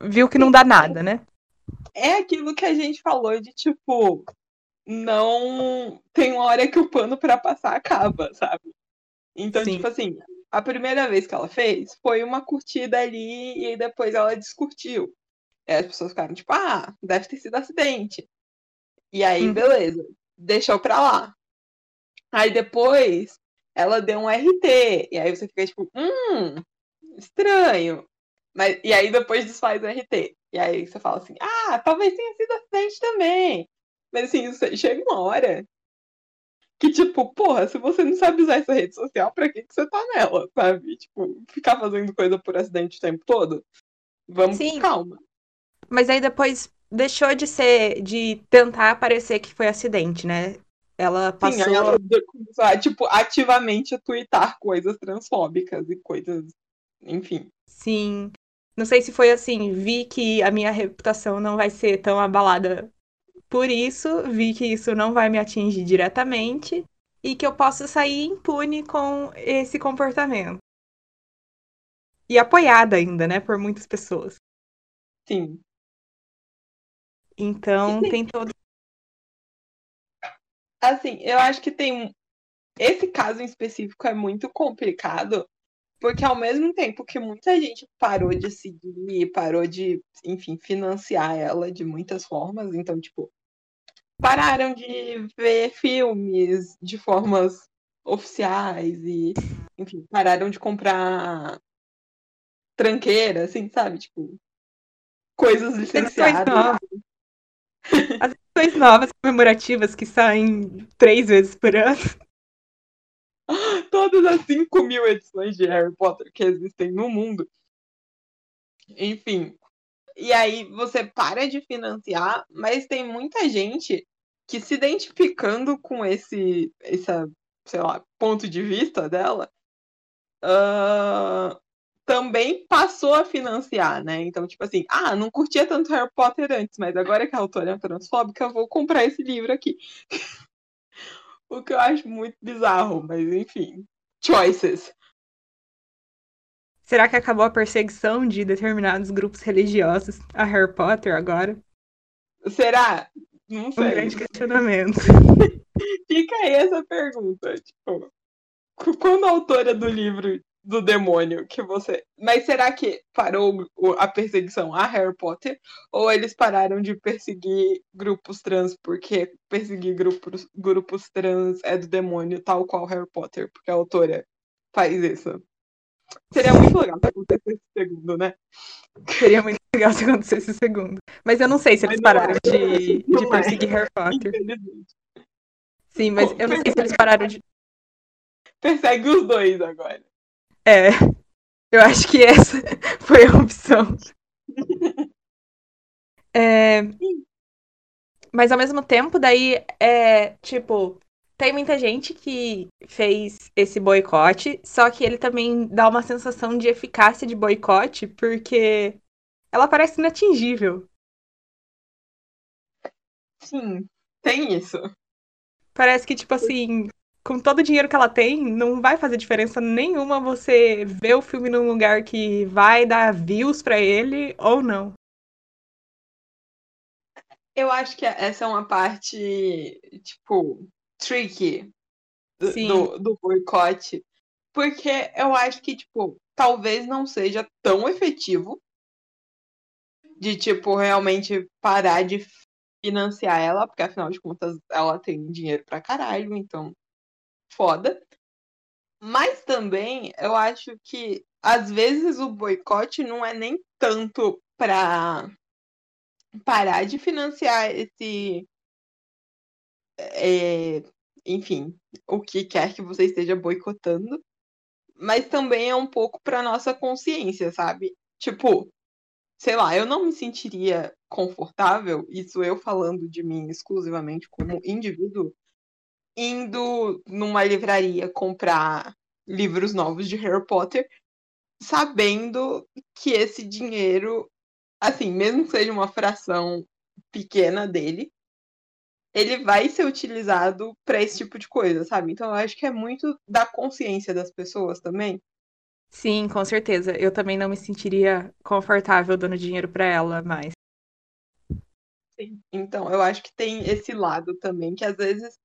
Viu que não dá nada, né? é aquilo que a gente falou de tipo, não tem uma hora que o pano pra passar acaba, sabe? Então, Sim. tipo assim, a primeira vez que ela fez foi uma curtida ali e depois ela descurtiu. E as pessoas ficaram tipo, ah, deve ter sido acidente. E aí, Uhum. beleza, deixou pra lá. Aí depois ela deu um RT. E aí você fica tipo, hum, estranho. Mas, e aí depois desfaz o RT. E aí você fala assim, ah, talvez tenha sido acidente também. Mas assim, chega uma hora que, tipo, porra, se você não sabe usar essa rede social, pra que, que você tá nela, sabe? Tipo, ficar fazendo coisa por acidente o tempo todo? Vamos Sim. com calma. Mas aí depois deixou de ser. de tentar parecer que foi acidente, né? Ela passou. Sim, ela começou a, tipo, ativamente a twittar coisas transfóbicas e coisas, enfim. Sim. Não sei se foi assim, vi que a minha reputação não vai ser tão abalada por isso, vi que isso não vai me atingir diretamente e que eu posso sair impune com esse comportamento. E apoiada ainda, né, por muitas pessoas. Sim. Então, tem todo. Assim, eu acho que tem. Esse caso em específico é muito complicado, porque ao mesmo tempo que muita gente parou de seguir, parou de, enfim, financiar ela de muitas formas, então, tipo, pararam de ver filmes de formas oficiais e, enfim, pararam de comprar tranqueira, assim, sabe? Tipo, coisas licenciadas. As novas comemorativas que saem três vezes por ano. todas as 5 mil edições de Harry Potter que existem no mundo. Enfim. E aí você para de financiar, mas tem muita gente que se identificando com esse, essa, sei lá, ponto de vista dela, ah, também passou a financiar, né? Então, tipo assim, ah, não curtia tanto Harry Potter antes, mas agora que a autora é transfóbica, eu vou comprar esse livro aqui. o que eu acho muito bizarro, mas enfim. Choices. Será que acabou a perseguição de determinados grupos religiosos a Harry Potter agora? Será? Não Um sei. grande questionamento. Fica aí essa pergunta. Tipo, qu- quando a autora do livro do demônio que você. Mas será que parou a perseguição a Harry Potter? Ou eles pararam de perseguir grupos trans porque perseguir grupos, grupos trans é do demônio, tal qual Harry Potter? Porque a autora faz isso. Seria muito legal se acontecesse segundo, né? Seria muito legal se acontecesse segundo. Mas eu não sei se eles não pararam é. de, de é. perseguir Harry Potter. Sim, mas eu não sei se eles pararam de. Persegue os dois agora. É. Eu acho que essa foi a opção. É, mas ao mesmo tempo, daí é tipo, tem muita gente que fez esse boicote, só que ele também dá uma sensação de eficácia de boicote, porque ela parece inatingível. Sim, tem isso. Parece que, tipo assim, com todo o dinheiro que ela tem, não vai fazer diferença nenhuma você ver o filme num lugar que vai dar views pra ele ou não. Eu acho que essa é uma parte, tipo, tricky do, do, do boicote. Porque eu acho que, tipo, talvez não seja tão efetivo de, tipo, realmente parar de financiar ela, porque afinal de contas ela tem dinheiro pra caralho, então foda. Mas também eu acho que às vezes o boicote não é nem tanto pra parar de financiar esse. é, enfim, o que quer que você esteja boicotando, mas também é um pouco pra nossa consciência, sabe? Tipo, sei lá, eu não me sentiria confortável, isso eu falando de mim exclusivamente como indivíduo, indo numa livraria comprar livros novos de Harry Potter, sabendo que esse dinheiro, assim, mesmo que seja uma fração pequena dele, ele vai ser utilizado para esse tipo de coisa, sabe? Então eu acho que é muito da consciência das pessoas também. Sim, com certeza. Eu também não me sentiria confortável dando dinheiro pra ela, mas. Então, eu acho que tem esse lado também, que às vezes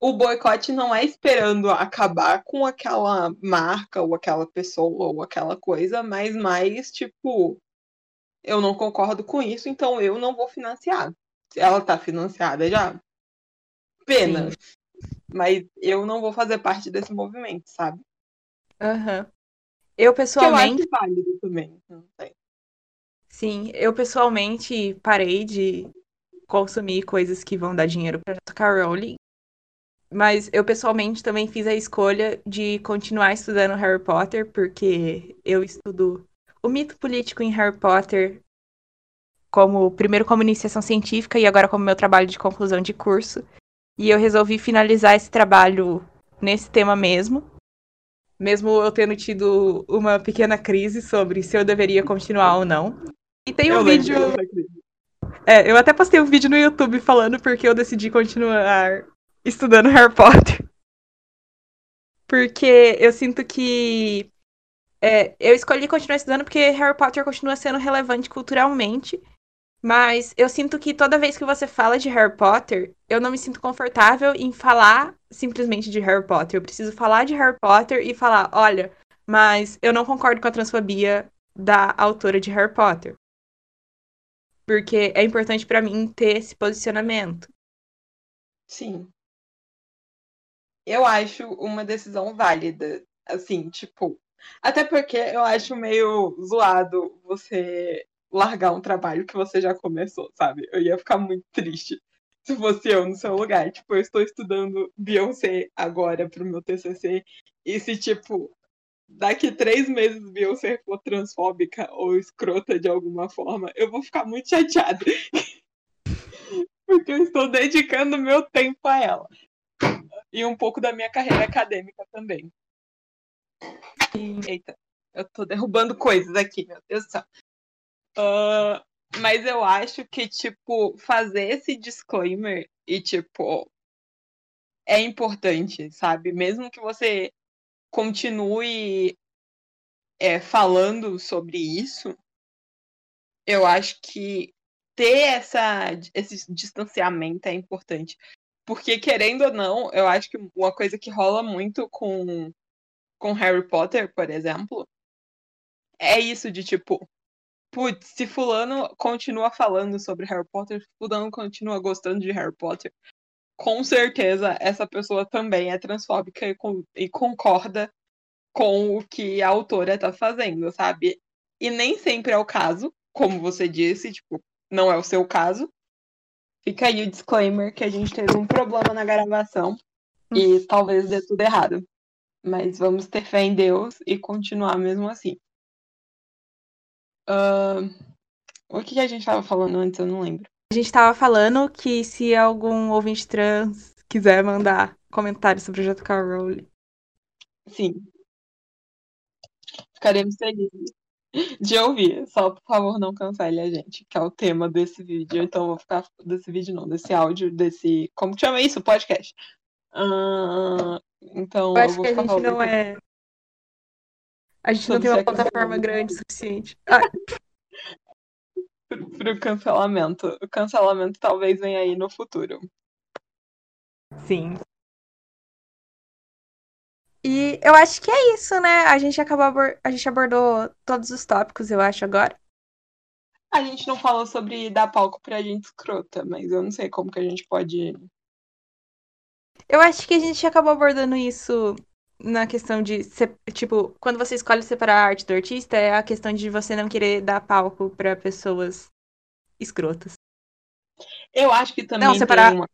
o boicote não é esperando acabar com aquela marca, ou aquela pessoa, ou aquela coisa, mas mais tipo, eu não concordo com isso, então eu não vou financiar. Ela tá financiada já, pena. Sim. Mas eu não vou fazer parte desse movimento, sabe? Aham. Eu Que eu pessoalmente. acho válido também. Não sei. Sim, eu pessoalmente parei de consumir coisas que vão dar dinheiro pra J.K. Rowling. Mas eu pessoalmente também fiz a escolha de continuar estudando Harry Potter, porque eu estudo o mito político em Harry Potter como primeiro como iniciação científica e agora como meu trabalho de conclusão de curso. E eu resolvi finalizar esse trabalho nesse tema mesmo. Mesmo eu tendo tido uma pequena crise sobre se eu deveria continuar ou não. E tem um eu vídeo. É, eu até postei um vídeo no YouTube falando porque eu decidi continuar estudando Harry Potter. Porque eu sinto que. é, eu escolhi continuar estudando porque Harry Potter continua sendo relevante culturalmente. Mas eu sinto que toda vez que você fala de Harry Potter, eu não me sinto confortável em falar simplesmente de Harry Potter. Eu preciso falar de Harry Potter e falar: olha, mas eu não concordo com a transfobia da autora de Harry Potter. Porque é importante pra mim ter esse posicionamento. Sim. Eu acho uma decisão válida. Assim, tipo. Até porque eu acho meio zoado você largar um trabalho que você já começou, sabe? Eu ia ficar muito triste se fosse eu no seu lugar. Tipo, eu estou estudando Beyoncé agora pro meu TCC. E se, tipo, daqui três meses Beyoncé for transfóbica ou escrota de alguma forma, eu vou ficar muito chateada. Porque eu estou dedicando meu tempo a ela. E um pouco da minha carreira acadêmica também. Eita, eu tô derrubando coisas aqui, meu Deus do céu. Ah, mas eu acho que, tipo, fazer esse disclaimer e, tipo, é importante, sabe? Mesmo que você continue é, falando sobre isso, eu acho que ter essa, esse distanciamento é importante. Porque, querendo ou não, eu acho que uma coisa que rola muito com, com Harry Potter, por exemplo, é isso de tipo, putz, se fulano continua falando sobre Harry Potter, fulano continua gostando de Harry Potter, com certeza essa pessoa também é transfóbica e, con- e concorda com o que a autora tá fazendo, sabe? E nem sempre é o caso, como você disse, tipo, não é o seu caso. Fica aí o disclaimer que a gente teve um problema na gravação e talvez dê tudo errado. Mas vamos ter fé em Deus e continuar mesmo assim. Uh, o que a gente estava falando antes, eu não lembro. A gente estava falando que se algum ouvinte trans quiser mandar comentários sobre o JK Rowling. Sim. Ficaremos felizes de ouvir. Só, por favor, não cancele a gente, que é o tema desse vídeo. Então, vou ficar. Desse vídeo, não, desse áudio, desse. Como que chama isso? Podcast. Uh, então, eu acho eu que a gente não é. A gente não tem uma plataforma grande o suficiente. Ah, pro, pro cancelamento. O cancelamento talvez venha aí no futuro. sim. E eu acho que é isso, né? A gente acabou abor- a gente abordou todos os tópicos, eu acho, agora. A gente não falou sobre dar palco pra gente escrota, mas eu não sei como que a gente pode. Eu acho que a gente acabou abordando isso na questão de, tipo, quando você escolhe separar a arte do artista, é a questão de você não querer dar palco pra pessoas escrotas. Eu acho que também Não, separar- uma.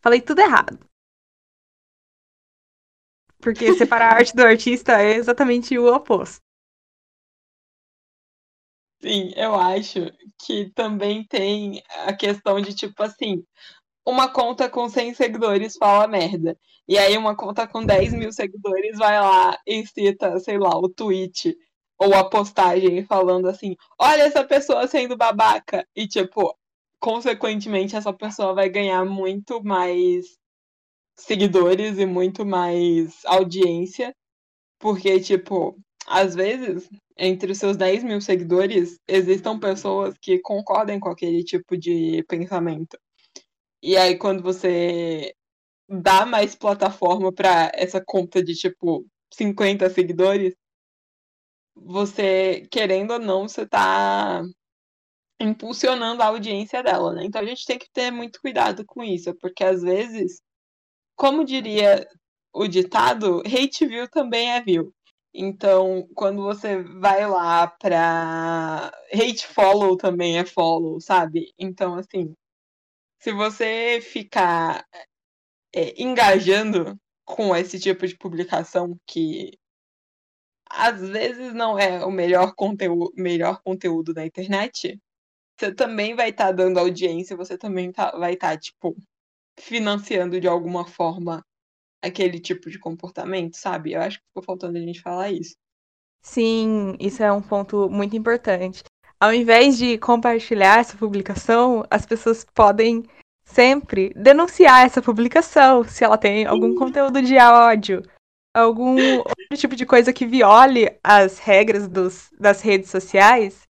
Falei tudo errado. Porque separar a arte do artista é exatamente o oposto. Sim, eu acho que também tem a questão de, tipo assim, uma conta com 100 seguidores fala merda. E aí uma conta com 10 mil seguidores vai lá e cita, sei lá, o tweet ou a postagem falando assim, olha essa pessoa sendo babaca. E, tipo, consequentemente, essa pessoa vai ganhar muito mais seguidores e muito mais audiência. Porque, tipo, às vezes, entre os seus 10 mil seguidores, existam pessoas que concordem com aquele tipo de pensamento. E aí, quando você dá mais plataforma para essa conta de, tipo, 50 seguidores, você, querendo ou não, você tá impulsionando a audiência dela, né? Então a gente tem que ter muito cuidado com isso, porque às vezes, como diria o ditado, hate view também é view. Então, quando você vai lá pra. Hate follow também é follow, sabe? Então, assim, se você ficar é, engajando com esse tipo de publicação que às vezes não é o melhor conteúdo, melhor conteúdo da internet, você também vai estar dando audiência, você também tá, vai estar, tipo, financiando de alguma forma aquele tipo de comportamento, sabe? Eu acho que ficou faltando a gente falar isso. Sim, isso é um ponto muito importante. Ao invés de compartilhar essa publicação, as pessoas podem sempre denunciar essa publicação se ela tem algum conteúdo de ódio, algum outro tipo de coisa que viole as regras dos, das redes sociais.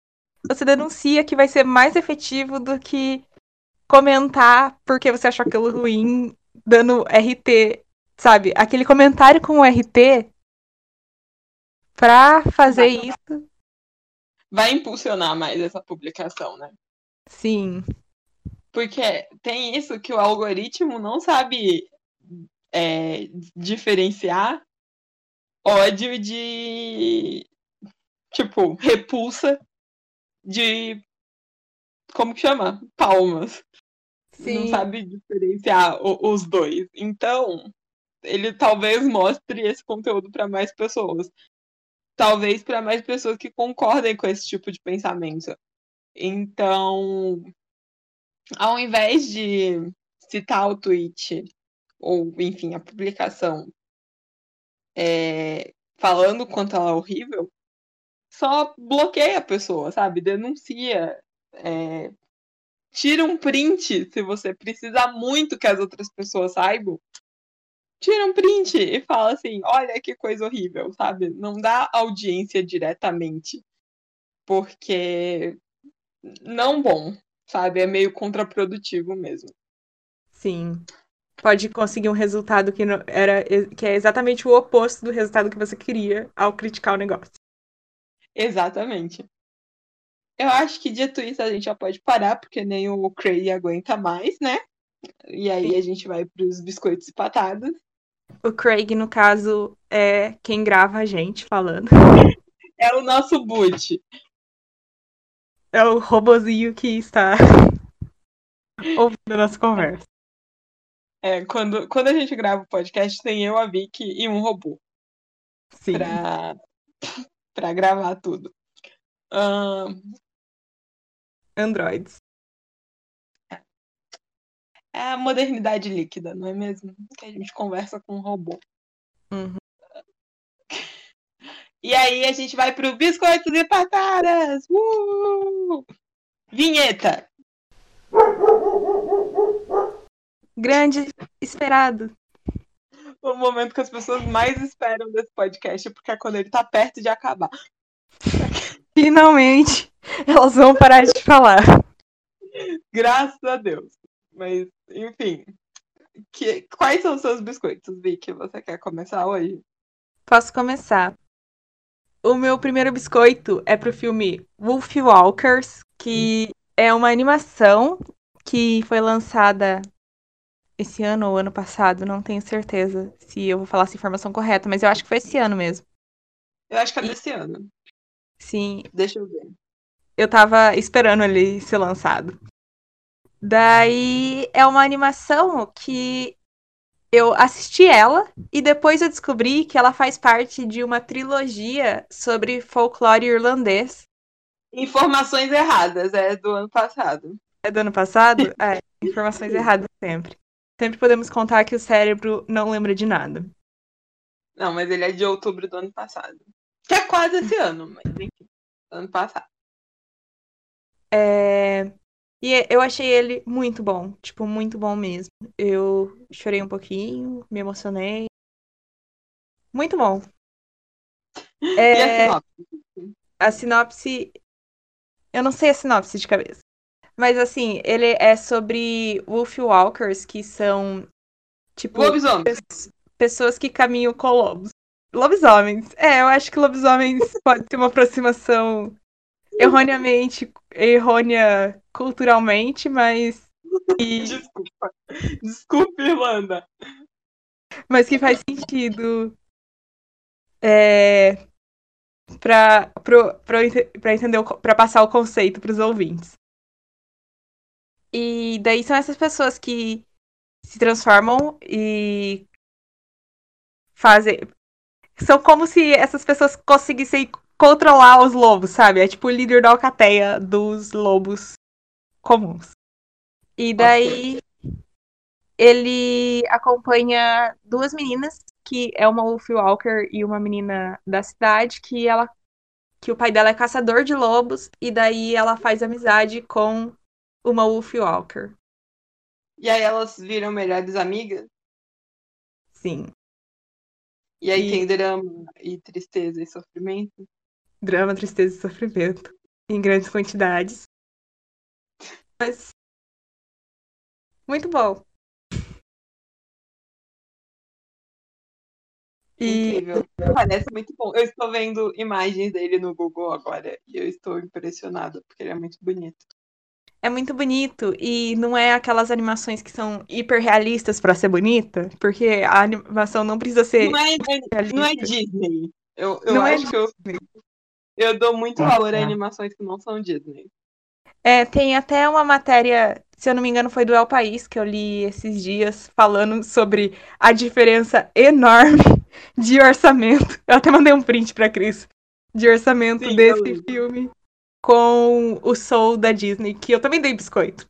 Você denuncia que vai ser mais efetivo do que comentar porque você achou aquilo ruim, dando RT, sabe? Aquele comentário com o RT pra fazer isso. Vai impulsionar mais essa publicação, né? Sim, Porque tem isso que o algoritmo não sabe é, diferenciar ódio de tipo repulsa de como que chama? Palmas. Não sim. sabe diferenciar o- os dois. Então, ele talvez mostre esse conteúdo para mais pessoas. Talvez para mais pessoas que concordem com esse tipo de pensamento. Então, ao invés de citar o tweet, ou enfim, a publicação, é, falando quanto ela é horrível, só bloqueia a pessoa, sabe? Denuncia. É, tira um print se você precisa muito que as outras pessoas saibam. Tira um print e fala assim: olha que coisa horrível, sabe? Não dá audiência diretamente. Porque não bom, sabe? É meio contraprodutivo mesmo. Sim. Pode conseguir um resultado que, não, era, que é exatamente o oposto do resultado que você queria ao criticar o negócio. Exatamente. Eu acho que dito isso a gente já pode parar, porque nem o Cray aguenta mais, né? E aí a gente vai para os biscoitos e patadas. O Craig, no caso, é quem grava a gente falando. É o nosso boot. É o robozinho que está ouvindo a nossa conversa. É, quando, quando a gente grava o podcast, tem eu, a Vicky e um robô. Sim. Pra, pra gravar tudo. Ahn, Androids. é a modernidade líquida, não é mesmo? Que a gente conversa com um robô. Uhum. E aí a gente vai pro Biscoitos e Patadas! Uh! Vinheta! Grande esperado. O momento que as pessoas mais esperam desse podcast, porque é quando ele tá perto de acabar. Finalmente, elas vão parar de falar. Graças a Deus. Mas, enfim. Que, quais são os seus biscoitos, Vicky? Você quer começar hoje? Posso começar. O meu primeiro biscoito é pro filme Wolf Walkers, que é uma animação que foi lançada esse ano ou ano passado, não tenho certeza se eu vou falar essa informação correta, mas eu acho que foi esse ano mesmo. Eu acho que é E- desse ano. Sim, Deixa eu ver. Eu tava esperando ele ser lançado. Daí é uma animação que eu assisti ela e depois eu descobri que ela faz parte de uma trilogia sobre folclore irlandês. Informações erradas, é do ano passado. É do ano passado? É, informações erradas sempre. Sempre podemos contar que o cérebro não lembra de nada. Não, mas ele é de outubro do ano passado. Que é quase esse ano, mas enfim. Ano passado. É, E eu achei ele muito bom, tipo, muito bom mesmo. Eu chorei um pouquinho, me emocionei. Muito bom. E É, a sinopse? a sinopse. Eu não sei a sinopse de cabeça. Mas assim, ele é sobre Wolf Walkers, que são, tipo, Lobisomem. pes- pessoas que caminham com lobos. Lobisomens. É, eu acho que lobisomens pode ser uma aproximação erroneamente, errônea culturalmente, mas que, Desculpa. Desculpa, Irlanda. mas que faz sentido é, para para entender pra passar o conceito para os ouvintes. E daí são essas pessoas que se transformam e fazem são como se essas pessoas conseguissem controlar os lobos, sabe? É tipo o líder da alcateia dos lobos comuns. E daí ele acompanha duas meninas, que é uma Wolf Walker e uma menina da cidade, que ela que o pai dela é caçador de lobos e daí ela faz amizade com uma Wolf Walker. E aí elas viram melhores amigas. Sim, E aí E- tem drama e tristeza e sofrimento. Drama, tristeza e sofrimento em grandes quantidades. Mas muito bom. E Incrível. Parece muito bom. Eu estou vendo imagens dele no Google agora e eu estou impressionada porque ele é muito bonito. é muito bonito e não é aquelas animações que são hiper realistas pra ser bonita, porque a animação não precisa ser Não é, não é Disney. Eu, eu Não é acho que eu, eu dou muito valor a animações que não são Disney. É, tem até uma matéria, se eu não me engano, foi do El País que eu li esses dias, falando sobre a diferença enorme de orçamento. Eu até mandei um print pra Cris. De orçamento Sim, desse filme com o Soul da Disney, que eu também dei biscoito.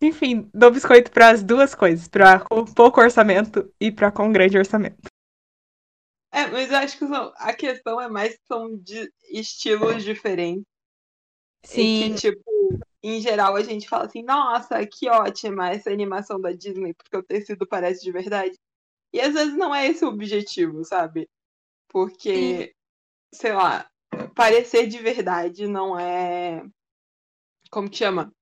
Enfim, dou biscoito para as duas coisas, pra com pouco orçamento e pra com grande orçamento. É, mas eu acho que são- a questão é mais que são de estilos diferentes. E Sim, que, tipo, em geral a gente fala assim, nossa, que ótima essa animação da Disney, porque o tecido parece de verdade. E às vezes não é esse o objetivo, sabe? Porque, sei lá, parecer de verdade não é. Como que chama?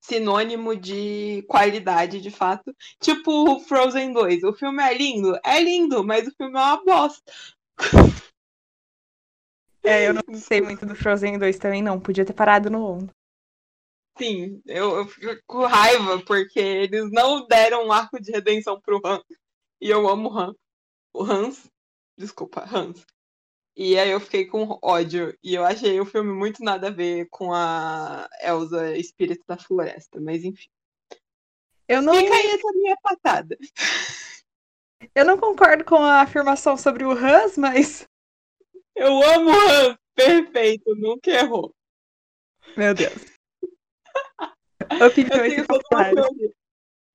Sinônimo de qualidade, de fato. Tipo o Frozen 2. O filme é lindo? É lindo, mas o filme é uma bosta. é, eu não sei muito do Frozen 2 também, não. Podia ter parado no 1. Sim, eu, eu fico com raiva porque eles não deram um arco de redenção pro Han. E eu amo o Han. o Hans. Desculpa, Hans. E aí eu fiquei com ódio. E eu achei o filme muito nada a ver com a Elsa Espírito da Floresta. Mas enfim. Eu não, Fica aí essa minha patada. eu não concordo com a afirmação sobre o Hans, mas. Eu amo o Hans. Perfeito, nunca errou. Meu Deus. Eu tenho, toda uma teoria.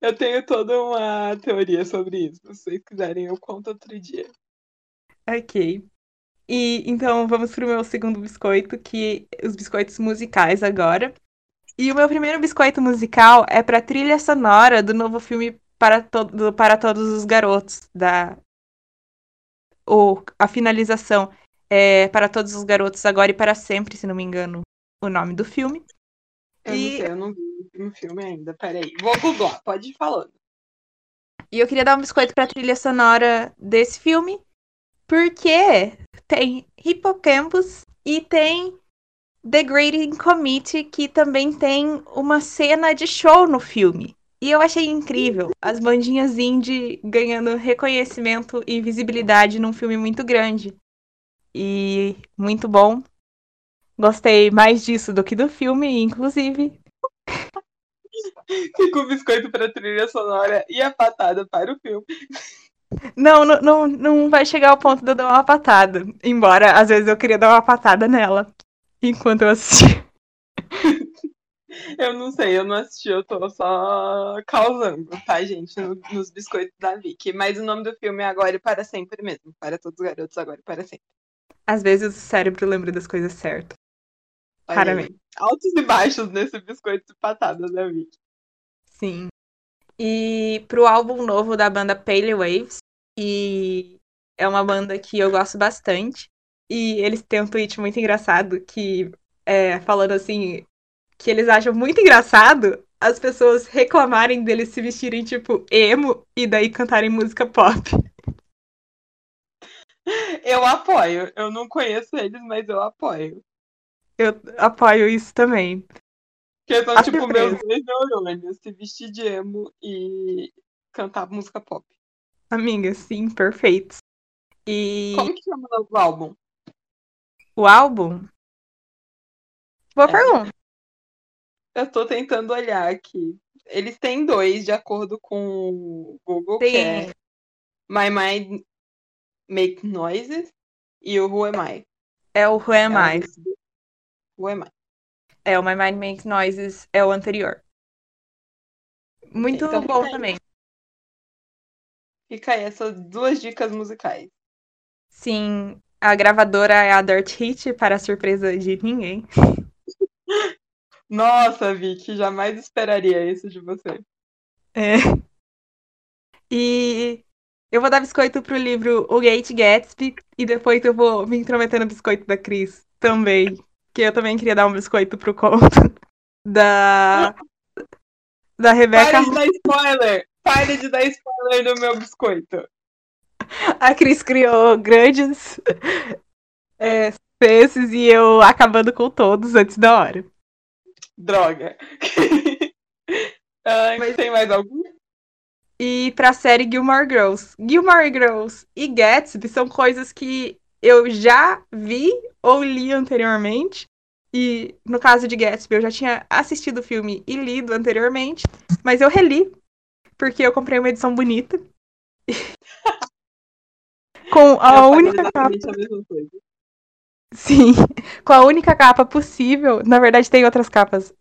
eu tenho toda uma teoria sobre isso. Se vocês quiserem, eu conto outro dia. Ok. E então vamos pro meu segundo biscoito, que os biscoitos musicais agora. E o meu primeiro biscoito musical é pra trilha sonora do novo filme Para, to do Para Todos os Garotos, da ou a finalização é Para Todos os Garotos Agora e Para Sempre, se não me engano, o nome do filme. Eu E- não sei, eu não vi o filme ainda. Peraí. Vou googlar, pode ir falando. E eu queria dar um biscoito pra trilha sonora desse filme, porque tem Hippocampus e tem The Grading Committee, que também tem uma cena de show no filme. E eu achei incrível as bandinhas indie ganhando reconhecimento e visibilidade num filme muito grande. E muito bom. Gostei mais disso do que do filme, inclusive. Fica o biscoito pra trilha sonora e a patada para o filme. Não, não, não, não vai chegar ao ponto de eu dar uma patada. Embora, às vezes, eu queria dar uma patada nela enquanto eu assistia. Eu não sei, eu não assisti, eu tô só causando, tá, gente? no- nos biscoitos da Vicky. Mas o nome do filme é Agora e Para Sempre mesmo. Para todos os garotos, agora e para sempre. Às vezes o cérebro lembra das coisas certas. Raramente. Altos e baixos nesse biscoito de patadas da Vicky. Sim. E pro álbum novo da banda Pale Waves, e é uma banda que eu gosto bastante. E eles têm um tweet muito engraçado que é falando assim que eles acham muito engraçado as pessoas reclamarem deles se vestirem tipo emo e daí cantarem música pop. Eu apoio. Eu não conheço eles, mas eu apoio. Eu apoio isso também. Porque A tipo meus dois neurônios. Se vestir de emo e cantar música pop. Amiga, sim, perfeitos. E Como que chama o novo álbum? o álbum? Boa É. pergunta. Eu tô tentando olhar aqui. Eles têm dois, de acordo com o Google, que é Tem. My Mind Make Noises e o Who Am I. É o Who Am É I? Who Am I? É, o My Mind Makes Noises é o anterior. Muito então bom fica também. Fica aí essas duas dicas musicais. Sim, a gravadora é a Dirt Hit, para surpresa de ninguém. Nossa, Vicky, jamais esperaria isso de você. É. E eu vou dar biscoito pro livro O Gate Gatsby e depois eu vou me intrometer no biscoito da Cris também. Que eu também queria dar um biscoito pro conto da. Da Rebeca. Pare de dar spoiler! Pare de dar spoiler no meu biscoito. A Cris criou grandes é, suspenses e eu acabando com todos antes da hora. Droga. Ai, Mas- tem mais algum? E pra série Gilmore Girls. Gilmore Girls e Gatsby são coisas que eu já vi ou li anteriormente. E no caso de Gatsby, eu já tinha assistido o filme e lido anteriormente. Mas eu reli, porque eu comprei uma edição bonita. Com a Eu única capa. a. Sim, com a única capa possível. Na verdade, tem outras capas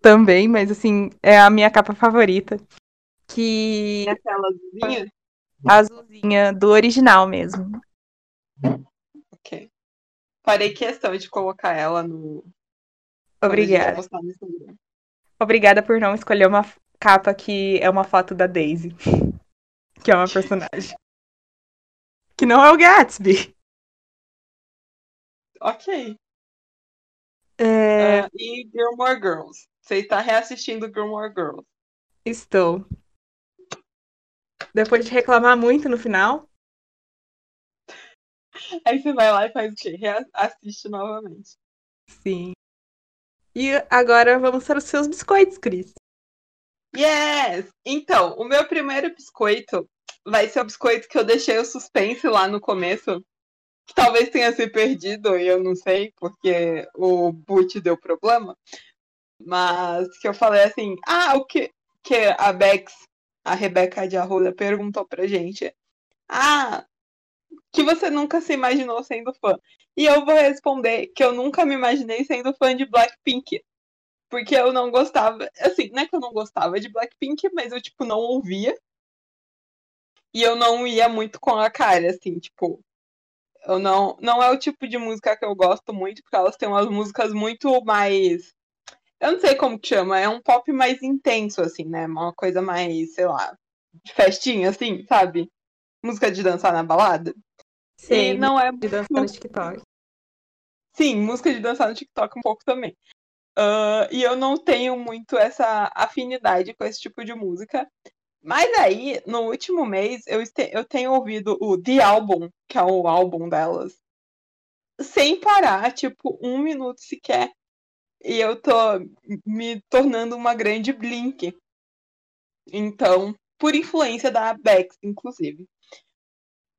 também, mas assim, é a minha capa favorita. Que aquela azulzinha? a azulzinha do original mesmo. Farei questão de colocar ela no. Obrigada. no. Obrigada por não escolher uma capa que é uma foto da Daisy. Que é uma personagem. Que não é o Gatsby. Ok. É, Ah, e Gilmore Girls. Você está reassistindo Gilmore Girls. estou. Depois de reclamar muito no final, Aí você vai lá e faz o quê? Reassiste novamente. sim. E agora vamos para os seus biscoitos, Cris. Yes! Então, o meu primeiro biscoito vai ser o biscoito que eu deixei o suspense lá no começo. Que talvez tenha se perdido, e eu não sei, porque o boot deu problema. Mas que eu falei assim, ah, o que, que a Bex, a Rebeca de Arruda, perguntou pra gente. Ah, que você nunca se imaginou sendo fã. E eu vou responder que eu nunca me imaginei sendo fã de Blackpink. Porque eu não gostava. Assim, não é que eu não gostava de Blackpink, mas eu, tipo, não ouvia. E eu não ia muito com a cara, assim, tipo. Eu não. Não é o tipo de música que eu gosto muito, porque elas têm umas músicas muito mais. Eu não sei como que chama, é um pop mais intenso, assim, né? Uma coisa mais, sei lá, de festinha, assim, sabe? Música de dançar na balada. Sim, e não é de dançar no TikTok. Sim, música de dançar no TikTok um pouco também. Uh, e eu não tenho muito essa afinidade com esse tipo de música. Mas aí, no último mês, eu, eu tenho ouvido o The Album, que é o álbum delas, sem parar, tipo, um minuto sequer. E eu tô me tornando uma grande Blink. Então, por influência da Bex, inclusive.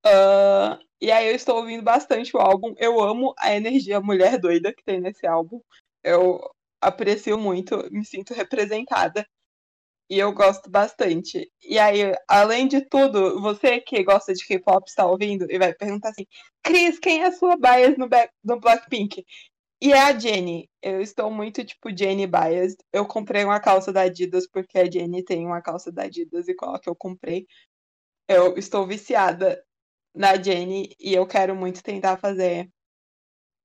Uh, e aí eu estou ouvindo bastante o álbum. Eu amo a energia mulher doida que tem nesse álbum. Eu aprecio muito, me sinto representada. E eu gosto bastante. E aí, além de tudo, você que gosta de K-pop está ouvindo e vai perguntar assim: Cris, quem é a sua bias no, no Blackpink? E é a Jenny. Eu estou muito, tipo, Jenny bias. Eu comprei uma calça da Adidas porque a Jenny tem uma calça da Adidas igual a que eu comprei. Eu estou viciada na Jenny e eu quero muito tentar fazer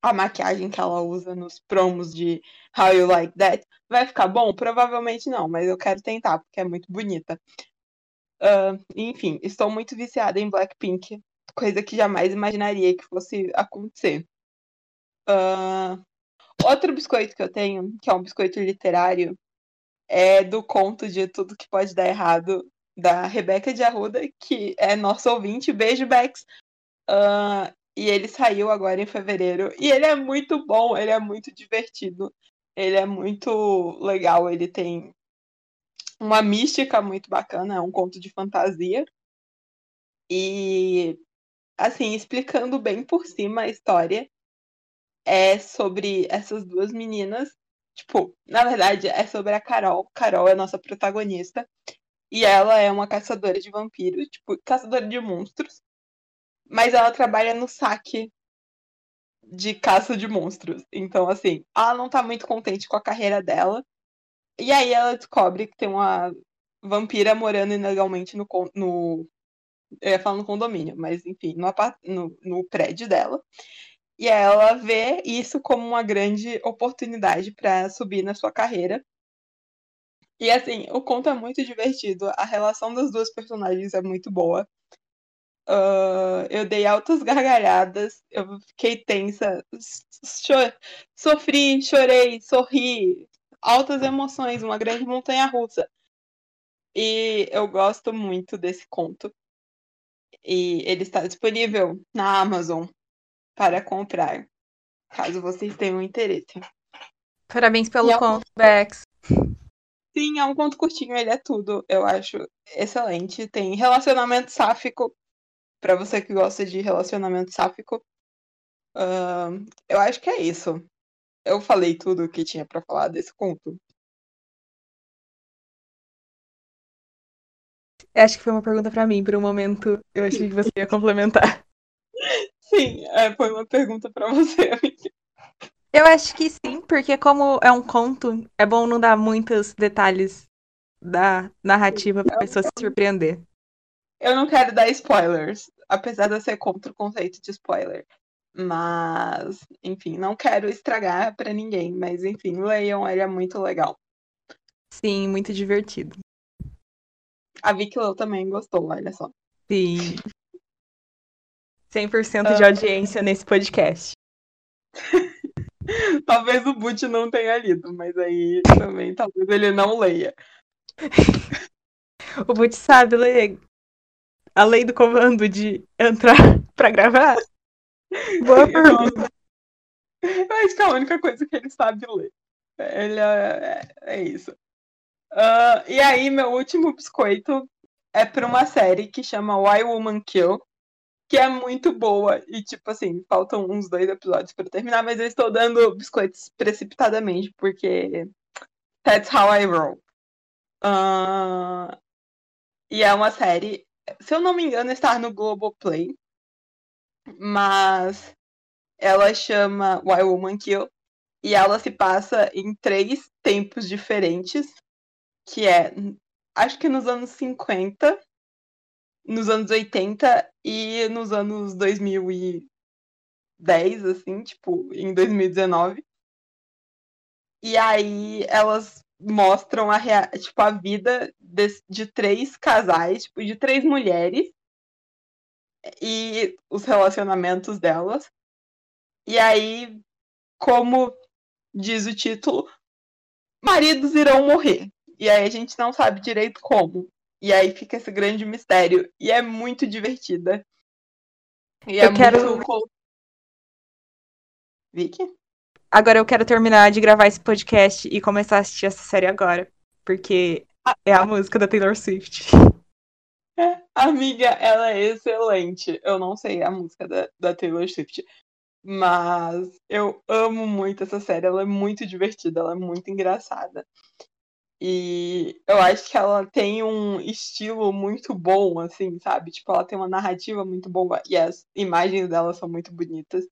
a maquiagem que ela usa nos promos de How You Like That. Vai ficar bom? Provavelmente não, mas eu quero tentar, porque é muito bonita. Uh, enfim, estou muito viciada em Blackpink, coisa que jamais imaginaria que fosse acontecer. Uh, outro biscoito que eu tenho, que é um biscoito literário, é do conto de Tudo Que Pode Dar Errado, da Rebeca de Arruda, que é nosso ouvinte. Beijo, Bex. Uh, e ele saiu agora em fevereiro. E ele é muito bom, ele é muito divertido. Ele é muito legal, ele tem uma mística muito bacana, é um conto de fantasia. E assim, explicando bem por cima a história, é sobre essas duas meninas. Tipo, na verdade, é sobre a Carol. Carol é nossa protagonista. E ela é uma caçadora de vampiros, tipo, caçadora de monstros mas ela trabalha no saque de caça de monstros. Então, assim, ela não tá muito contente com a carreira dela. E aí ela descobre que tem uma vampira morando ilegalmente no. no eu ia falar no condomínio, mas enfim, no, no, no prédio dela. E ela vê isso como uma grande oportunidade para subir na sua carreira. E assim, o conto é muito divertido, a relação das duas personagens é muito boa. Uh, eu dei altas gargalhadas, eu fiquei tensa, cho sofri, chorei, sorri, altas emoções, uma grande montanha russa. E eu gosto muito desse conto. E ele está disponível na Amazon para comprar, caso vocês tenham interesse. Parabéns pelo é um... conto, Bex. Sim, é um conto curtinho, ele é tudo. Eu acho excelente. Tem relacionamento sáfico para você que gosta de relacionamento sáfico. Uh, eu acho que é isso. Eu falei tudo o que tinha para falar desse conto. Acho que foi uma pergunta para mim, por um momento eu achei que você ia complementar. Sim, é, foi uma pergunta para você, amiga. Eu acho que sim, porque como é um conto, é bom não dar muitos detalhes da narrativa para a pessoa se surpreender. Eu não quero dar spoilers, apesar de eu ser contra o conceito de spoiler. Mas, enfim, não quero estragar para ninguém. Mas, enfim, o Leon ele é muito legal. Sim, muito divertido. A Vicky Low também gostou, olha só. Sim. 100% uh... de ah. audiência nesse podcast. talvez o Boot não tenha lido, mas aí também talvez ele não leia. o Boot sabe ler além do comando de entrar pra gravar? Boa pergunta. Eu acho que é a única coisa que ele sabe ler. Ele é, é, é isso. Uh, e aí, meu último biscoito é pra uma série que chama Why Woman Kill, que é muito boa. E, tipo assim, faltam uns dois episódios para terminar, mas eu estou dando biscoitos precipitadamente, porque that's how I roll. Uh... E é uma série, se eu não me engano, está no Globoplay, mas ela chama Why Woman Kill e ela se passa em três tempos diferentes, que é, acho que nos anos 50, nos anos 80 e nos anos 2010, assim, tipo, em 2019. E aí elas mostram a, tipo, a vida de, de três casais, tipo, de três mulheres e os relacionamentos delas. E aí, como diz o título, maridos irão morrer. E aí a gente não sabe direito como. E aí fica esse grande mistério. E é muito divertida. E eu é quero. muito. Vicky? Agora eu quero terminar de gravar esse podcast e começar a assistir essa série agora. Porque é a música da Taylor Swift. Amiga, ela é excelente. Eu não sei a música da, da Taylor Swift. Mas eu amo muito essa série. Ela é muito divertida, ela é muito engraçada. E eu acho que ela tem um estilo muito bom, assim, sabe? Tipo, ela tem uma narrativa muito boa e as imagens dela são muito bonitas.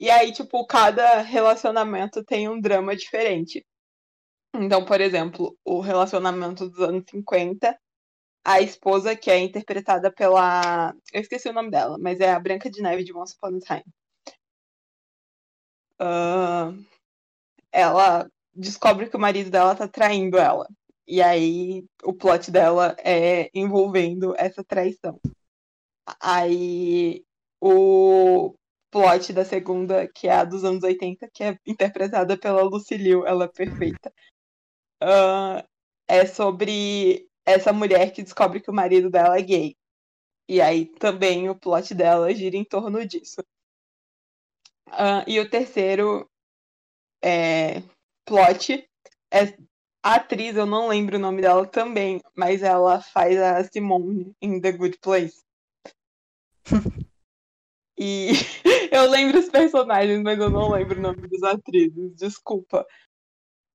E aí, tipo, cada relacionamento tem um drama diferente. Então, por exemplo, o relacionamento dos anos 50, a esposa, que é interpretada pela. Eu esqueci o nome dela, mas é a Branca de Neve de Once Upon a Time. Uh, ela descobre que o marido dela tá traindo ela. E aí o plot dela é envolvendo essa traição. Aí o plot da segunda, que é a dos anos 80, que é interpretada pela Lucille, ela é perfeita. Uh, é sobre essa mulher que descobre que o marido dela é gay. E aí também o plot dela gira em torno disso. Uh, e o terceiro é, plot é a atriz, eu não lembro o nome dela também, mas ela faz a Simone em The Good Place. e eu lembro os personagens, mas eu não lembro o nome das atrizes, desculpa.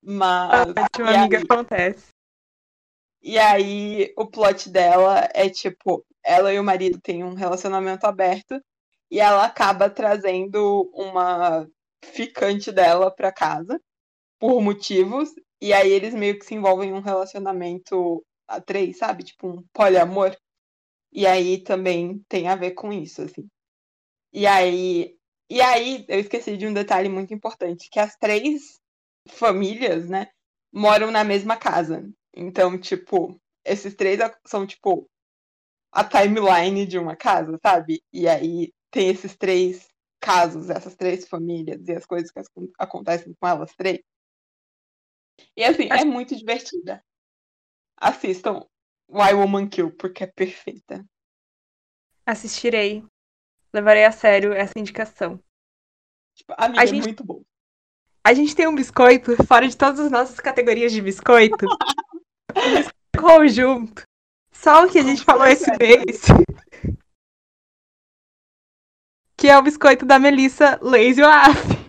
Mas. Ótimo, amiga, aí... acontece. E aí, o plot dela é tipo: ela e o marido têm um relacionamento aberto e ela acaba trazendo uma ficante dela pra casa por motivos, e aí eles meio que se envolvem em um relacionamento a três, sabe? Tipo um poliamor. E aí também tem a ver com isso, assim. E aí, e aí eu esqueci de um detalhe muito importante, que as três famílias, né, moram na mesma casa. Então, tipo, esses três são tipo a timeline de uma casa, sabe? E aí tem esses três casos, essas três famílias e as coisas que acontecem com elas três. E assim, é muito divertida. Assistam Why Woman Kill, porque é perfeita. Assistirei. Levarei a sério essa indicação. Tipo, amiga, a é gente... muito bom. A gente tem um biscoito fora de todas as nossas categorias de biscoito. um conjunto. Só o que a gente falou esse mês. Que é o biscoito da Melissa Lazy Laugh.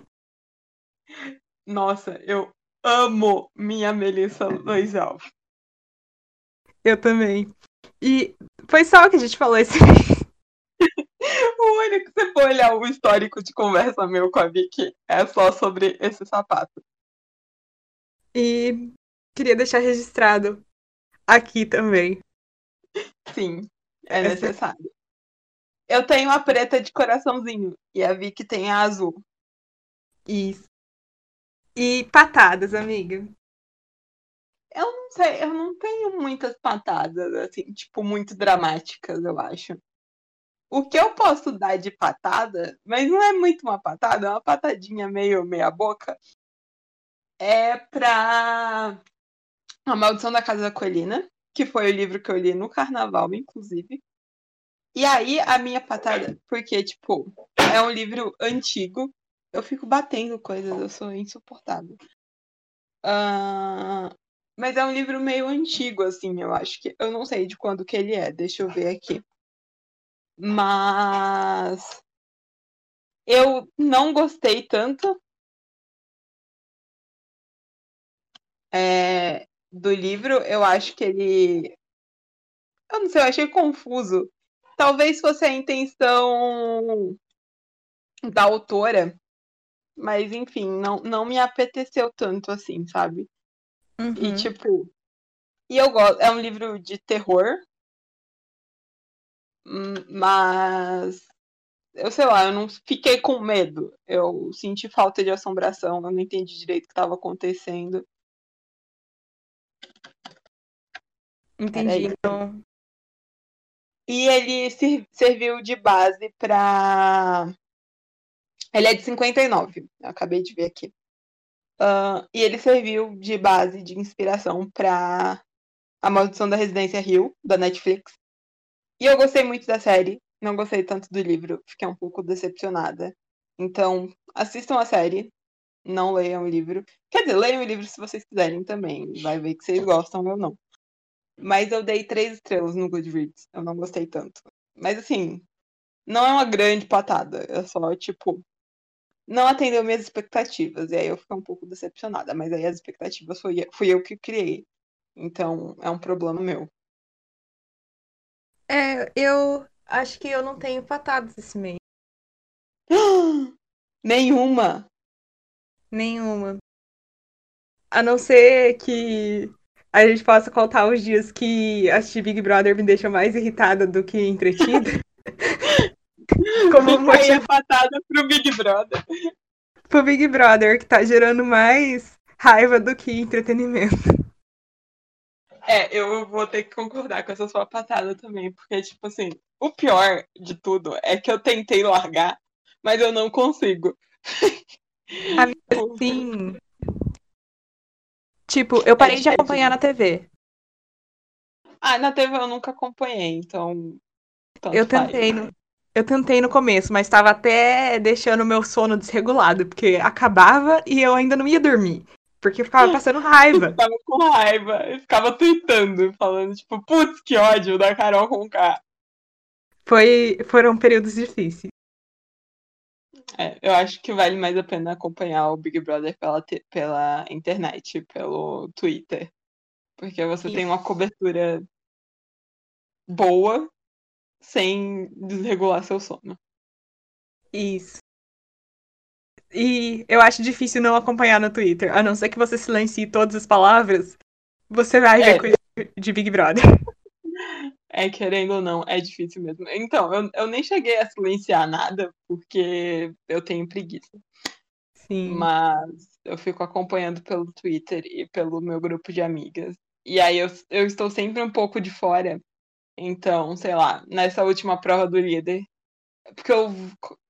Nossa, eu amo minha Melissa Loisel. Eu também. E foi só o que a gente falou esse O único que você for olhar o histórico de conversa meu com a Vicky é só sobre esse sapato. E queria deixar registrado aqui também. Sim, é necessário. Eu tenho a preta de coraçãozinho e a Vicky tem a azul. Isso. E patadas, amiga? Eu não sei, eu não tenho muitas patadas, assim, tipo, muito dramáticas, eu acho. O que eu posso dar de patada, mas não é muito uma patada, é uma patadinha meio meia boca, é pra A Maldição da Casa da Colina, que foi o livro que eu li no carnaval, inclusive. E aí, a minha patada, porque, tipo, é um livro antigo, eu fico batendo coisas, eu sou insuportável. Uh, Mas é um livro meio antigo, assim, eu acho que. Eu não sei de quando que ele é, deixa eu ver aqui. Mas. Eu não gostei tanto é, do livro. Eu acho que ele. Eu não sei, eu achei confuso. Talvez fosse a intenção da autora, mas enfim, não, não me apeteceu tanto assim, sabe? Uhum. E tipo. E eu gosto. É um livro de terror. hum, Mas. Eu sei lá, eu não fiquei com medo. Eu senti falta de assombração. Eu não entendi direito o que estava acontecendo. Entendi. Então, E ele se- serviu de base pra. Ele é de 59, eu acabei de ver aqui. Ah, e ele serviu de base de inspiração pra A Maldição da Residência Hill, da Netflix. E eu gostei muito da série, não gostei tanto do livro, fiquei um pouco decepcionada. Então, assistam a série, não leiam o livro. Quer dizer, leiam o livro se vocês quiserem também, vai ver que vocês gostam ou não. Mas eu dei três estrelas no Goodreads, eu não gostei tanto. Mas assim, não é uma grande patada, é só tipo. Não atendeu minhas expectativas, e aí eu fiquei um pouco decepcionada, mas aí as expectativas fui, eu- fui eu que criei. Então é um problema meu. é, eu acho que eu não tenho patadas esse mês. Nenhuma! Nenhuma. A não ser que a gente possa contar os dias que assistir Big Brother me deixa mais irritada do que entretida. Como Fica motivo a patada pro Big Brother. pro Big Brother, que tá gerando mais raiva do que entretenimento. É, eu vou ter que concordar com essa sua patada também, porque, tipo assim, o pior de tudo é que eu tentei largar, mas eu não consigo. Amiga, sim. Tipo, eu parei de É, é acompanhar na TV. Ah, na TV eu nunca acompanhei, então. Eu faz. tentei no, eu tentei no começo, mas tava até deixando o meu sono desregulado, porque acabava e eu ainda não ia dormir. Porque eu ficava passando raiva. Eu ficava com raiva, eu ficava tweetando, falando, tipo, putz, que ódio da Carol com K. Foi, foram períodos difíceis. É, eu acho que vale mais a pena acompanhar o Big Brother pela, pela internet, pelo Twitter. Porque você tem uma cobertura boa sem desregular seu sono. Isso. E eu acho difícil não acompanhar no Twitter. A não ser que você silencie todas as palavras, você vai É. ver coisa de Big Brother. É, querendo ou não, é difícil mesmo. Então, eu, eu nem cheguei a silenciar nada, porque eu tenho preguiça. Sim. Mas eu fico acompanhando pelo Twitter e pelo meu grupo de amigas. E aí eu, eu estou sempre um pouco de fora. Então, sei lá, nessa última prova do líder. Porque eu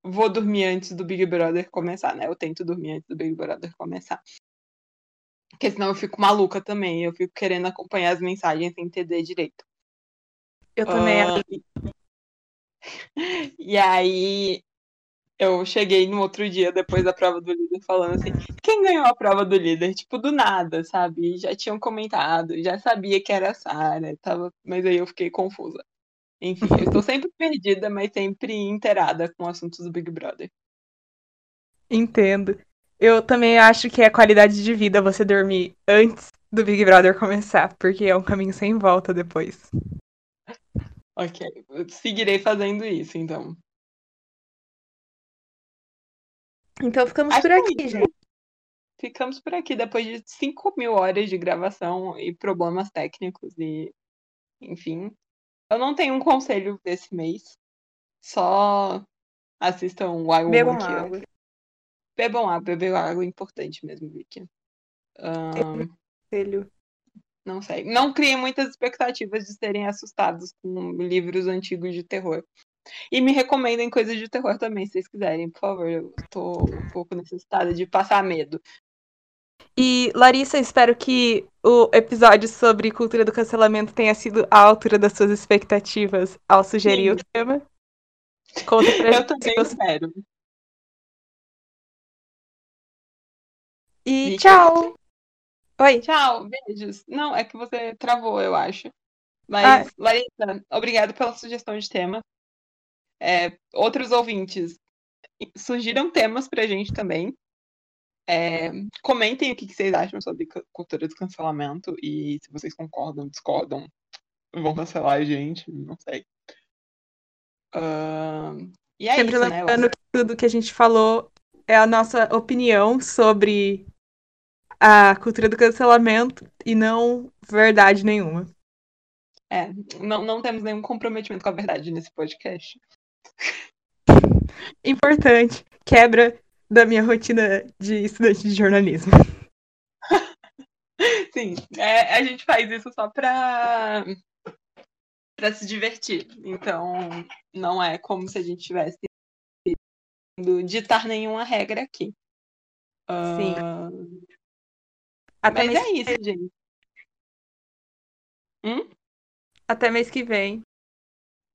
vou dormir antes do Big Brother começar, né? Eu tento dormir antes do Big Brother começar. Porque senão eu fico maluca também. Eu fico querendo acompanhar as mensagens sem entender direito. Eu também. Ah, E aí eu cheguei no outro dia, depois da prova do líder, falando assim, quem ganhou a prova do líder? Tipo, do nada, sabe? Já tinham comentado, já sabia que era a Sarah, tava... mas aí eu fiquei confusa. Enfim, eu estou sempre perdida, mas sempre inteirada com assuntos do Big Brother. Entendo. Eu também acho que é qualidade de vida você dormir antes do Big Brother começar, porque é um caminho sem volta depois. Ok, eu seguirei fazendo isso, então. Então ficamos Acho por é aqui, gente. Ficamos por aqui depois de 5 mil horas de gravação e problemas técnicos e enfim. Eu não tenho um conselho desse mês. Só assistam Wild Bebam Woman, que água. Bebam água, beber água é importante mesmo, Vicky. Ahn, Conselho. não sei. Não criem muitas expectativas de serem assustados com livros antigos de terror. E me recomendem coisas de terror também, se vocês quiserem, por favor. Eu tô um pouco necessitada de passar medo. E, Larissa, espero que o episódio sobre cultura do cancelamento tenha sido à altura das suas expectativas ao sugerir Sim. o tema. Conta pra Eu gente também espero. E tchau! Oi. Tchau, beijos. Não, é que você travou, eu acho. Mas, ah. Larissa, obrigado pela sugestão de tema. É, outros ouvintes surgiram temas pra gente também. É, comentem o que, vocês acham sobre cultura do cancelamento e se vocês concordam, discordam, vão cancelar a gente, não sei. Uh, e é Sempre isso, né? lembrando que tudo que a gente falou é a nossa opinião sobre a cultura do cancelamento e não verdade nenhuma. É, não, não temos nenhum comprometimento com a verdade nesse podcast. Importante. Quebra da minha rotina de estudante de jornalismo. Sim, é, a gente faz isso só pra, pra se divertir. Então, não é como se a gente tivesse ditar nenhuma regra aqui. Sim. Uh... Até Mas é isso, vem. gente. Hum? Até mês que vem.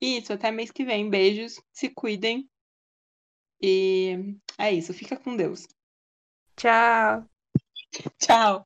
Isso, até mês que vem. Beijos, se cuidem. E é isso, fica com Deus. Tchau. Tchau.